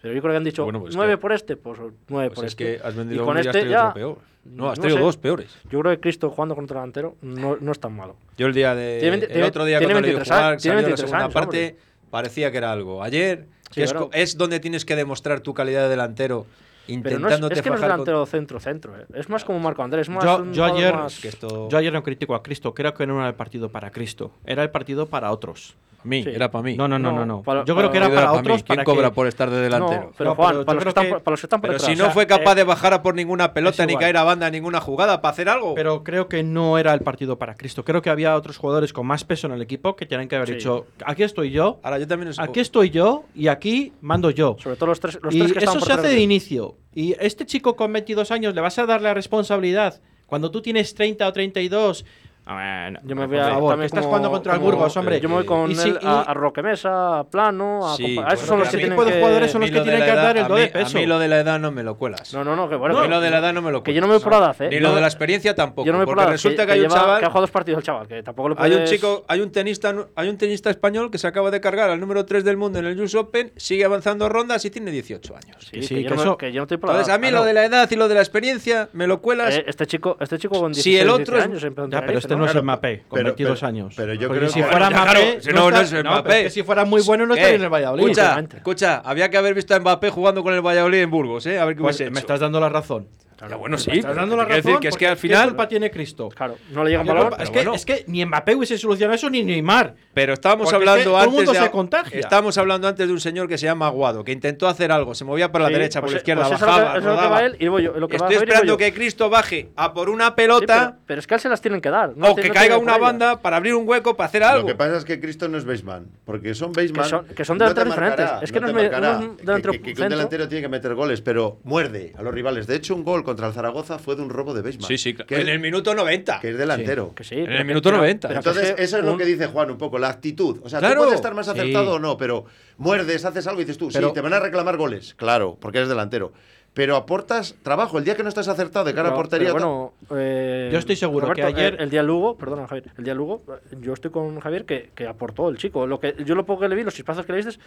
Pero yo creo que han dicho Bueno, pues 9 que- por este, pues 9 Pues por es este. que has vendido y con uno y has este ya. otro peor. No, has traído sé. dos peores. Yo creo que Cristo jugando contra el delantero no, no es tan malo. Yo el día de. Tiene el tiene- otro día tiene cuando le vi 23 jugar, años, tiene salió la 23 segunda años, parte, parecía que era algo. Ayer, Sí, que es, es donde tienes que demostrar tu calidad de delantero, Pero no es, intentándote es que no es delantero centro-centro. eh. Es más como Marco Andrés. Es más Yo, un yo ayer, más- que esto- yo ayer no critico a Cristo, creo que no era el partido para Cristo, era el partido para otros. Mí, Sí. era para mí. No, no, no, no, No, para- yo creo que era para pa' mí. otros ¿Quién para cobra que- por estar de delantero? No, pero No, Juan, pero para, los que están, que- para los que están por Pero detrás. si no sea, fue capaz eh, de bajar a por ninguna pelota ni caer a banda en ninguna jugada para hacer algo. Pero creo que no era el partido para Cristo. Creo que había otros jugadores con más peso en el equipo que tienen que haber Sí. dicho, aquí estoy yo, Ahora yo también os- aquí estoy yo y aquí mando yo. Sobre todo los tres, los y tres que eso se hace de- inicio. Y este chico con 22 años le vas a dar la responsabilidad cuando tú tienes 30 o 32. Bueno, Yo me voy a favor, también que estás como- jugando contra el Burgos, hombre. Yo me voy con si- él a, a Roque Mesa, a Plano, a, Sí, a bueno, esos son los que tienen de que... jugadores son A los mí que lo de tienen la que edad- dar el do de peso. A mí lo de la edad no me lo cuelas. No, no, no, que bueno. A mí que- lo de la edad no me lo Que cuelas. yo no me voy por la edad, ¿eh? Ni lo de la experiencia tampoco. Yo no me voy por porque la edad, resulta que, que hay un chaval. que ha jugado dos partidos el chaval, que tampoco lo Hay un puedes- chico, hay un tenista, hay un tenista español que se acaba de cargar al número 3 del mundo en el US Open, sigue avanzando rondas y tiene 18 años. Sí, que, yo que no, que yo no estoy por la Entonces, a mí Ah, lo no. de la edad y lo de la experiencia me lo cuelas. Eh, este chico, este chico con Si 16, el otro es- 17 años pero No, es Claro. Mbappé, con Pero- 22 pero- años. pero yo Porque creo si que- fuera Mbappé, si no, no está- es pero Mbappé. es que si fuera muy bueno no ¿Qué? estaría en el Valladolid. Escucha, escucha, había que haber visto a Mbappé jugando con el Valladolid en Burgos, ¿eh? A ver qué Pues me estás dando la razón. Ya, bueno, sí. Estás dando la razón. decir que es que al final. ¿Qué culpa tiene Cristo? Claro, no le llega un ¿Qué balón. culpa- es, que, bueno. es que ni Mbappé hubiese solucionado eso ni Neymar. Pero estábamos Porque es que hablando todo el antes mundo de, se contagia. Estábamos hablando antes de un señor que se llama Aguado, que intentó hacer algo, se movía por la Sí, derecha, por pues la izquierda, pues lo bajaba, eso es lo que rodaba. va él y voy yo, lo que va Estoy esperando que Cristo baje a por una Sí, pelota pero, pero es que él se las tienen que dar. no o te- que no caiga una banda para abrir un hueco para hacer Lo algo. que pasa es que Cristo no es baseman, porque son baseman. Que son- delanteros diferentes. Es que no es un delantero que, un delantero tiene que meter goles, pero muerde a los rivales. De hecho, un gol contra el Zaragoza fue de un robo de baseman. Sí, sí, que en es, el minuto 90. que es delantero. Que sí, En el minuto pero- 90. pero que Entonces, eso es lo un- que dice Juan un poco, la actitud. O sea, Claro. tú puedes estar más Sí. acertado o no, pero muerdes, haces algo y dices tú, Pero- sí, te van a reclamar goles. Claro, porque eres delantero. Pero aportas trabajo. El día que no estás acertado de cara a Pero- portería. bueno, eh, Yo estoy seguro Roberto, que ayer- El, el día Lugo, perdona Javier, el día Lugo, eh, yo estoy con Javier que, que aportó el chico. Lo que, yo lo poco que le vi, los chispazos que le viste,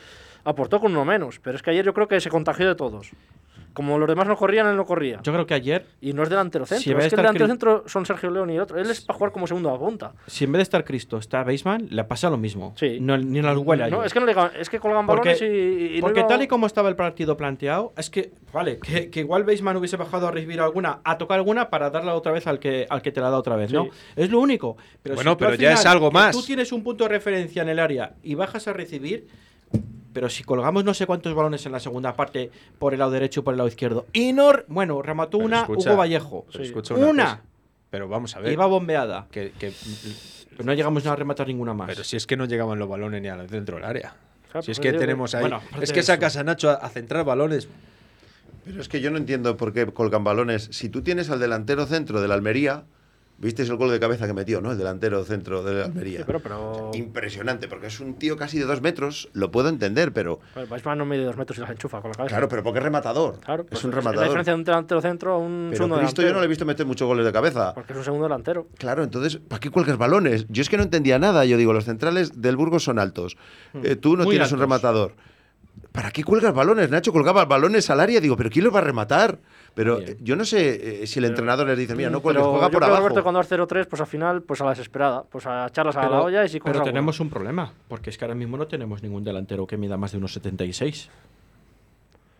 aportó con uno menos. Pero es que ayer yo creo que se contagió de todos. Como los demás no corrían, él no corría. Yo creo que ayer, Y no es delantero centro. Si en es que el delantero Cri- centro son Sergio León y el otro. Él es para jugar como segundo a punta. si en vez de estar Cristo está Baseman, le pasa lo mismo. Sí. No, ni las huele No, es que no le es que colgan Porque- balones y, y no Porque iba- tal y como estaba el partido planteado, es que, vale, que, que igual Baseman hubiese bajado a recibir alguna, a tocar alguna para darla otra vez al que, al que te la da otra vez, ¿no? Es lo único. Pero Bueno, si pero ya es algo más. Tú tienes un punto de referencia en el área y bajas a recibir, pero si colgamos no sé cuántos balones en la segunda parte por el lado derecho y por el lado izquierdo. Y no, bueno, remató Pero una escucha, Hugo Vallejo. escucha una. una cosa. Pero vamos a ver. Iba bombeada. que, que- Pero no llegamos a rematar ninguna más. pero si es que no llegaban los balones ni al centro del área. Claro, si es que tenemos ahí. bueno, es que de sacas a Nacho a, a centrar balones. Pero es que yo no entiendo por qué colgan balones. Si tú tienes al delantero centro del Almería, visteis el gol de cabeza que metió, ¿no? El delantero centro del Almería. Sí, pero, pero... Impresionante, porque es un tío casi de dos metros, lo puedo entender, pero. Bueno, Weissman no mide dos metros y las enchufa con la cabeza. Claro, pero porque es rematador. Claro, es un La rematador. diferencia de un delantero centro a un Pero segundo Cristo yo delantero. no le he visto meter muchos goles de cabeza. Porque es un segundo delantero. Claro, entonces, ¿para qué cuelgas balones? Yo es que no entendía nada. Yo digo, los centrales del Burgos son altos. Eh, tú no Muy tienes un altos. rematador. ¿Para qué cuelgas balones? Nacho colgaba balones al área. Digo, ¿pero quién los va a rematar? Pero Bien. eh, yo no sé eh, si el entrenador les dice, mira, no cuelgues, Pero juega yo por creo, abajo. Roberto, cuando vas 0-3, pues al final, pues a la desesperada. Pues a echarlas a la Pero, olla y si pero alguna. tenemos un problema, porque es que ahora mismo no tenemos ningún delantero que mida más de unos 76.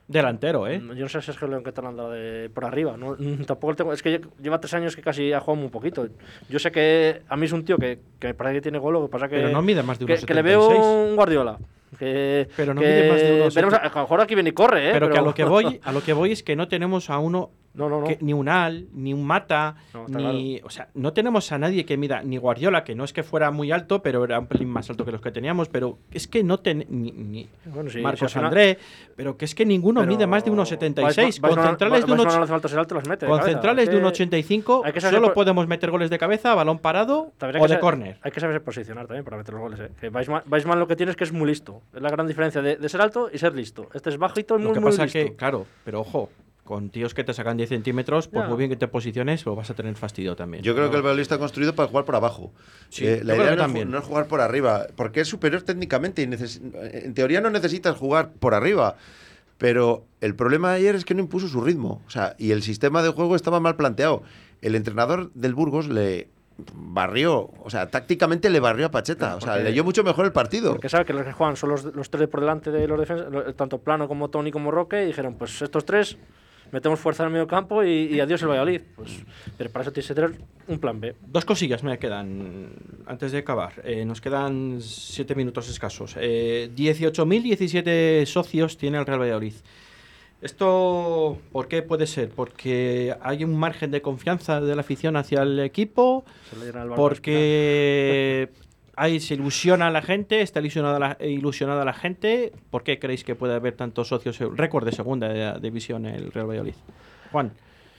Delantero, ¿eh? Yo no sé Sergio León qué tal anda de por arriba. No, mm, tampoco tengo, es que lle- lleva tres años que casi ha jugado muy poquito. Yo sé que a mí es un tío que, que me parece que tiene gol, lo que pasa que. Pero no mide más de que, unos que le veo 76. un Guardiola. Que, Pero no que mide más de unos veremos a, a lo mejor aquí viene y corre, ¿eh? pero, que a lo que voy, a lo que voy es que no tenemos a uno No, no, no. que- ni un Al, ni un Mata, ni. O sea, no tenemos a nadie que mida, ni Guardiola, que no es que fuera muy alto, pero era un pelín más alto que los que teníamos, pero es que no ten, ni, ni Bueno, sí, Marcos André, pero que es que ninguno Pero mide más de 1,76. Weissman- Con centrales de un Weissman och- no hace falta ser alto, las mete de con cabeza. centrales de un Es que 85 hay que saber solo por- podemos meter goles de cabeza, balón parado También o de córner. Hay que saberse posicionar también para meter los goles. ¿eh? Que Weissman lo que tiene es que es muy listo. Es la gran diferencia de, de ser alto y ser listo. Este es bajito y muy, Lo que muy pasa listo. que, claro, pero ojo, con tíos que te sacan 10 centímetros, Ya. muy bien que te posiciones, lo vas a tener fastidio también. Yo creo No. que el Valladolid está construido para jugar por abajo. Sí, Eh, la idea no, es también. no es jugar por arriba, porque es superior técnicamente y en teoría no necesitas jugar por arriba. Pero el problema de ayer es que no impuso su ritmo. O sea, y el sistema de juego estaba mal planteado. El entrenador del Burgos le barrió, o sea, tácticamente le barrió a Pacheta. O sea, leyó mucho mejor el partido. Porque sabe que los que juegan son los, los tres por delante de los defensas, lo- tanto Plano como Tony como Roque, y dijeron, pues estos tres metemos fuerza en el medio campo y, y adiós el Valladolid. Pues, pero para eso tienes que tener un plan B. Dos cosillas me quedan antes de acabar. Eh, nos quedan 7 minutos escasos. Eh, 18.017 socios tiene el Real Valladolid. ¿Esto por qué puede ser? ¿Porque hay un margen de confianza de la afición hacia el equipo? ¿Porque ahí se ilusiona la gente? ¿Está ilusionada la, ilusionada la gente? ¿Por qué creéis que puede haber tantos socios? Récord de segunda división el Real Valladolid. Juan.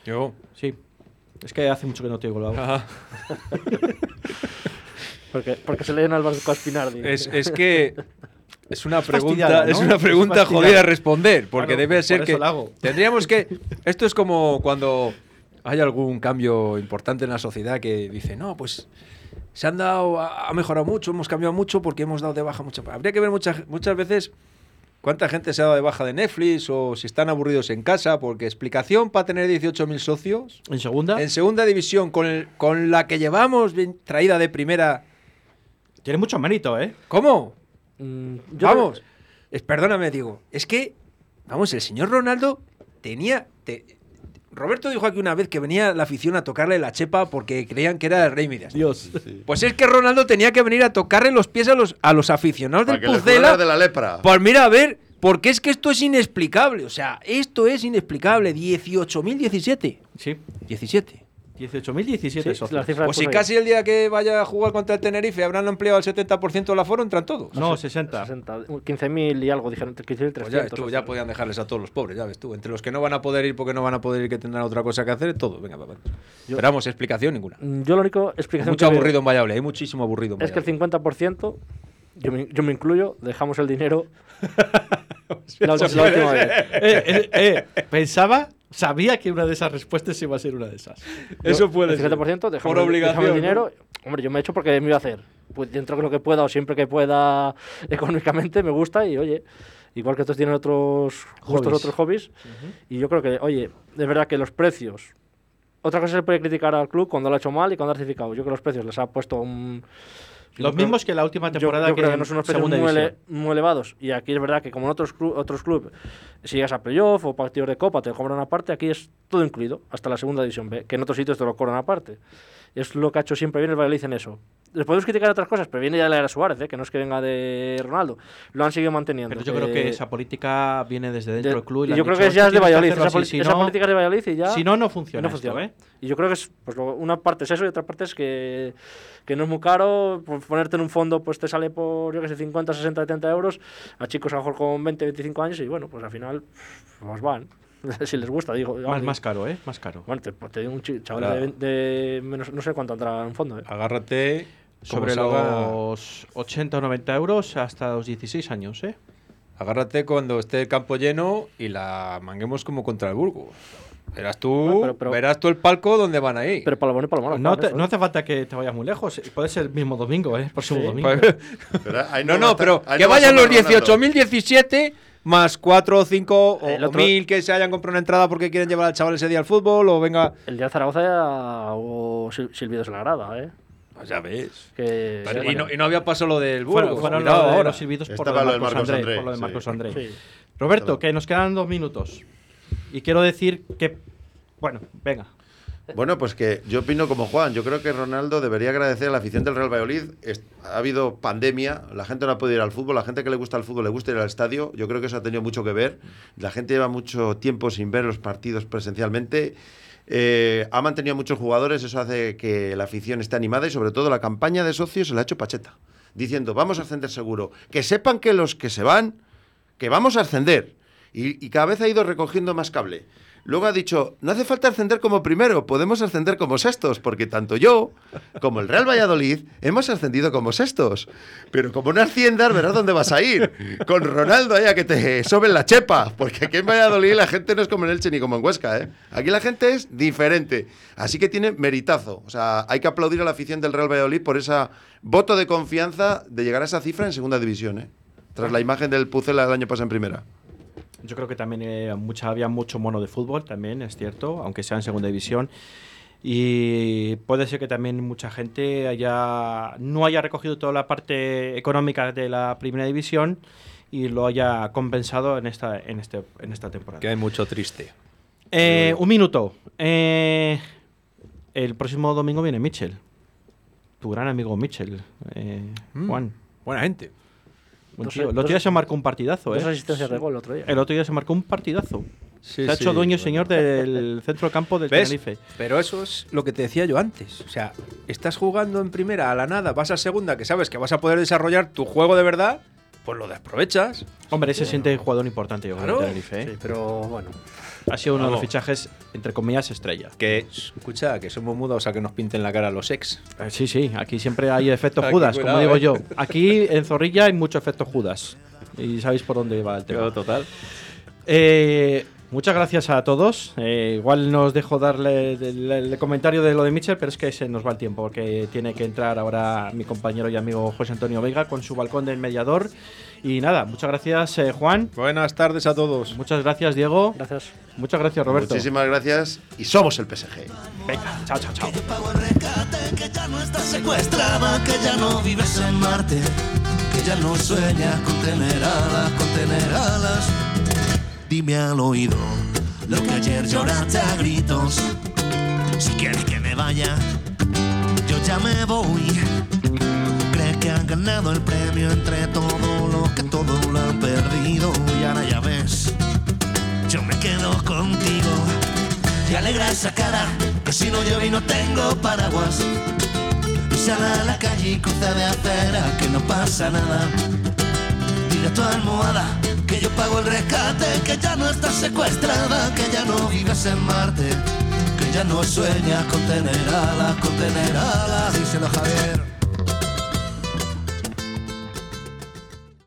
Yo. Sí. Es que hace mucho que no te oigo la voz. Ajá. Porque, porque se le llena el barco a Spinardi. Es, es que es una pregunta, ¿no? es una pregunta jodida a responder, porque Claro, debe ser que hago. tendríamos que esto es como cuando hay algún cambio importante en la sociedad que dice, "No, pues se han dado ha mejorado mucho, hemos cambiado mucho porque hemos dado de baja mucha." Habría que ver muchas muchas veces cuánta gente se ha dado de baja de Netflix o si están aburridos en casa, porque explicación para tener 18.000 socios ¿En segunda? en segunda división con el- con la que llevamos bien traída de primera Tiene mucho mérito, ¿eh? ¿Cómo? Mm, yo vamos, es, perdóname, digo, es que, vamos, el señor Ronaldo tenía... te- Roberto dijo aquí una vez que venía la afición a tocarle la chepa porque creían que era el rey Midas. Dios. Pues es que Ronaldo tenía que venir a tocarle los pies a los, a los aficionados Para del Pucela. de la lepra. Pues mira, a ver, porque es que esto es inexplicable. O sea, esto es inexplicable. 18.017. Sí. 17. 18.017 Sí, socios. cifras Pues si casi el día que vaya a jugar contra el Tenerife habrán ampliado el 70% del aforo, entran todos. No, 60. 60, 15.000 y algo, dijeron 15.300. Pues ya ves tú, ya podían dejarles a todos los pobres, ya ves tú. Entre los que no van a poder ir porque no van a poder ir, que tendrán otra cosa que hacer, todo. Venga, vamos, explicación ninguna. Mm, Yo lo único, explicación Mucho que veo aburrido en Valladolid, hay muchísimo aburrido en es que el Valladolid. 50%, yo me, yo me incluyo, dejamos el dinero la, la última vez. Eh, eh, eh, pensaba, sabía que una de esas respuestas iba a ser una de esas. Eso Yo, puede el ser. 50% dejamos, Por obligación, el ¿no? dinero. Hombre, yo me he hecho porque me iba a hacer. Pues dentro de lo que pueda o siempre que pueda económicamente me gusta y oye, igual que otros tienen otros gustos, Hobbies. otros hobbies. Y yo creo que, oye, de verdad que los precios. Otra cosa se puede criticar al club cuando lo ha hecho mal y cuando ha certificado. Yo creo que los precios les ha puesto un. Yo Los mismos que la última yo- temporada yo, que creo que no son unos precios muy, ele- muy elevados. Y aquí es verdad que como en otros, otros clubes, si llegas a playoff o partidos de copa, te cobran aparte, aquí es todo incluido, hasta la segunda división B, que en otros sitios te lo cobran aparte. Es lo que ha hecho siempre bien el Valladolid en eso. Les podemos criticar otras cosas, pero viene ya de la era Suárez, ¿eh? que no es que venga de Ronaldo. Lo han seguido manteniendo. Pero yo creo que esa política viene desde dentro de- del club. y yo creo dicho, que ya "Esto es de Valladolid. Esa, así, si esa no- política es de Valladolid y ya. Si no, no funciona. no esto, funciona. ¿eh? Y yo creo que es, pues, lo- una parte es eso y otra parte es que, que no es muy caro. pues, ponerte en un fondo pues te sale por, yo que sé, 50, 60, 70 euros a chicos a lo mejor con 20, 25 años y bueno, pues al final pues van. si les gusta, digo. Más, vamos, más caro, ¿eh? Más caro. Bueno, te, pues, te digo un chaval Ahora- de, de menos, no sé cuánto entrará en un fondo. ¿eh? Agárrate. Sobre salga- los 80 o 90 euros hasta los 16 años, ¿eh? Agárrate cuando esté el campo lleno y la manguemos como contra el Burgos. Verás tú, Bueno, pero- pero- verás tú el palco donde van a ir. Pero para lo bueno y para lo malo. No, claro, te- eso, no hace falta que te vayas muy lejos. Puede ser el mismo domingo, ¿eh? Próximo Sí. domingo. Pero ahí no, no, pero ahí que vayan los Ronaldo. 18.017 más 4 o 5 o, El o otro- 1000 que se hayan comprado una entrada porque quieren llevar al chaval ese día al fútbol o venga. El día de Zaragoza ya hubo sil- silbidos en la grada, ¿eh? Pues ya ves. Que, Pero- y, bueno, no, y no había pasado lo del Burgos. Fueron, fueron cuidado lo de ahora. los silbidos por lo de Marcos, André, André, por lo de sí. Marcos André. sí. Roberto, que nos quedan dos minutos. Y quiero decir que. Bueno, venga. Bueno, pues que yo opino como Juan. Yo creo que Ronaldo debería agradecer a la afición del Real Valladolid. Ha habido pandemia, la gente no ha podido ir al fútbol, la gente que le gusta el fútbol le gusta ir al estadio. Yo creo que eso ha tenido mucho que ver. La gente lleva mucho tiempo sin ver los partidos presencialmente. Eh, ha mantenido muchos jugadores, eso hace que la afición esté animada y sobre todo la campaña de socios se la ha hecho Pacheta, diciendo vamos a ascender seguro. Que sepan que los que se van, que vamos a ascender. Y, cada vez ha ido recogiendo más cable. Luego ha dicho, no hace falta ascender como primero, podemos ascender como sextos, porque tanto yo como el Real Valladolid hemos ascendido como sextos. Pero como no asciendas, verás dónde vas a ir. Con Ronaldo allá que te soben la chepa, porque aquí en Valladolid la gente no es como en Elche ni como en Huesca. ¿eh? Aquí la gente es diferente. Así que tiene meritazo. O sea, hay que aplaudir a la afición del Real Valladolid por ese voto de confianza de llegar a esa cifra en segunda división. ¿eh? Tras la imagen del Pucela del año pasado en primera. Yo creo que también eh, mucha, había mucho mono de fútbol, también es cierto, aunque sea en segunda división. Y puede ser que también mucha gente haya, no haya recogido toda la parte económica de la primera división y lo haya compensado en esta, en este, en esta temporada. Que hay mucho triste. Eh, un minuto. Eh, el próximo domingo viene Mitchell. Tu gran amigo Mitchell. eh, Mm, Juan. Buena gente. Dos- tío. El otro día se marcó un partidazo, ¿eh? Dos asistencias de gol el otro día. El otro día se marcó un partidazo. Sí, se ha sí, hecho dueño bueno. señor del centro de campo del ¿Ves? Tenerife. Pero eso es lo que te decía yo antes. O sea, estás jugando en primera a la nada, vas a segunda, que sabes que vas a poder desarrollar tu juego de verdad, pues lo aprovechas. Hombre, ese siente jugador importante, yo creo, Claro. Tenerife. ¿eh? Sí, pero bueno. Ha sido uno de los Vamos. fichajes, entre comillas, estrella. Que, escucha, que somos mudos a que nos pinten la cara los ex. Eh, sí, sí, aquí siempre hay efectos Aquí, Judas, cuidado, como digo eh. yo. Aquí en Zorrilla hay mucho efecto Judas. Y sabéis por dónde va el tema. total. Eh, muchas gracias a todos. Eh, igual nos dejo darle el, el comentario de lo de Mitchell, pero es que se nos va el tiempo, porque tiene que entrar ahora mi compañero y amigo José Antonio Vega con su balcón del mediador. Y nada, muchas gracias eh, Juan. Buenas tardes a todos. Muchas gracias Diego. Gracias. Muchas gracias Roberto. Muchísimas gracias y somos el PSG. Venga, chao, chao, chao. Pago el rescate, que ya no estás secuestrada, que ya no vives en Marte, que ya no sueñas con tener alas, con tener alas. Dime al oído lo que ayer lloraste a gritos. Si quieres que me vaya, yo ya me voy. Crees que han ganado el premio entre todos los que todo lo han perdido y ahora ya ves, yo me quedo contigo. Te alegra esa cara, que si no llueve y no tengo paraguas. Y sal a la calle y cruza de acera, que no pasa nada. Dile a tu almohada que yo pago el rescate, que ya no estás secuestrada, que ya no vives en Marte, que ya no sueñas con tener alas, con tener alas. Díselo Javier.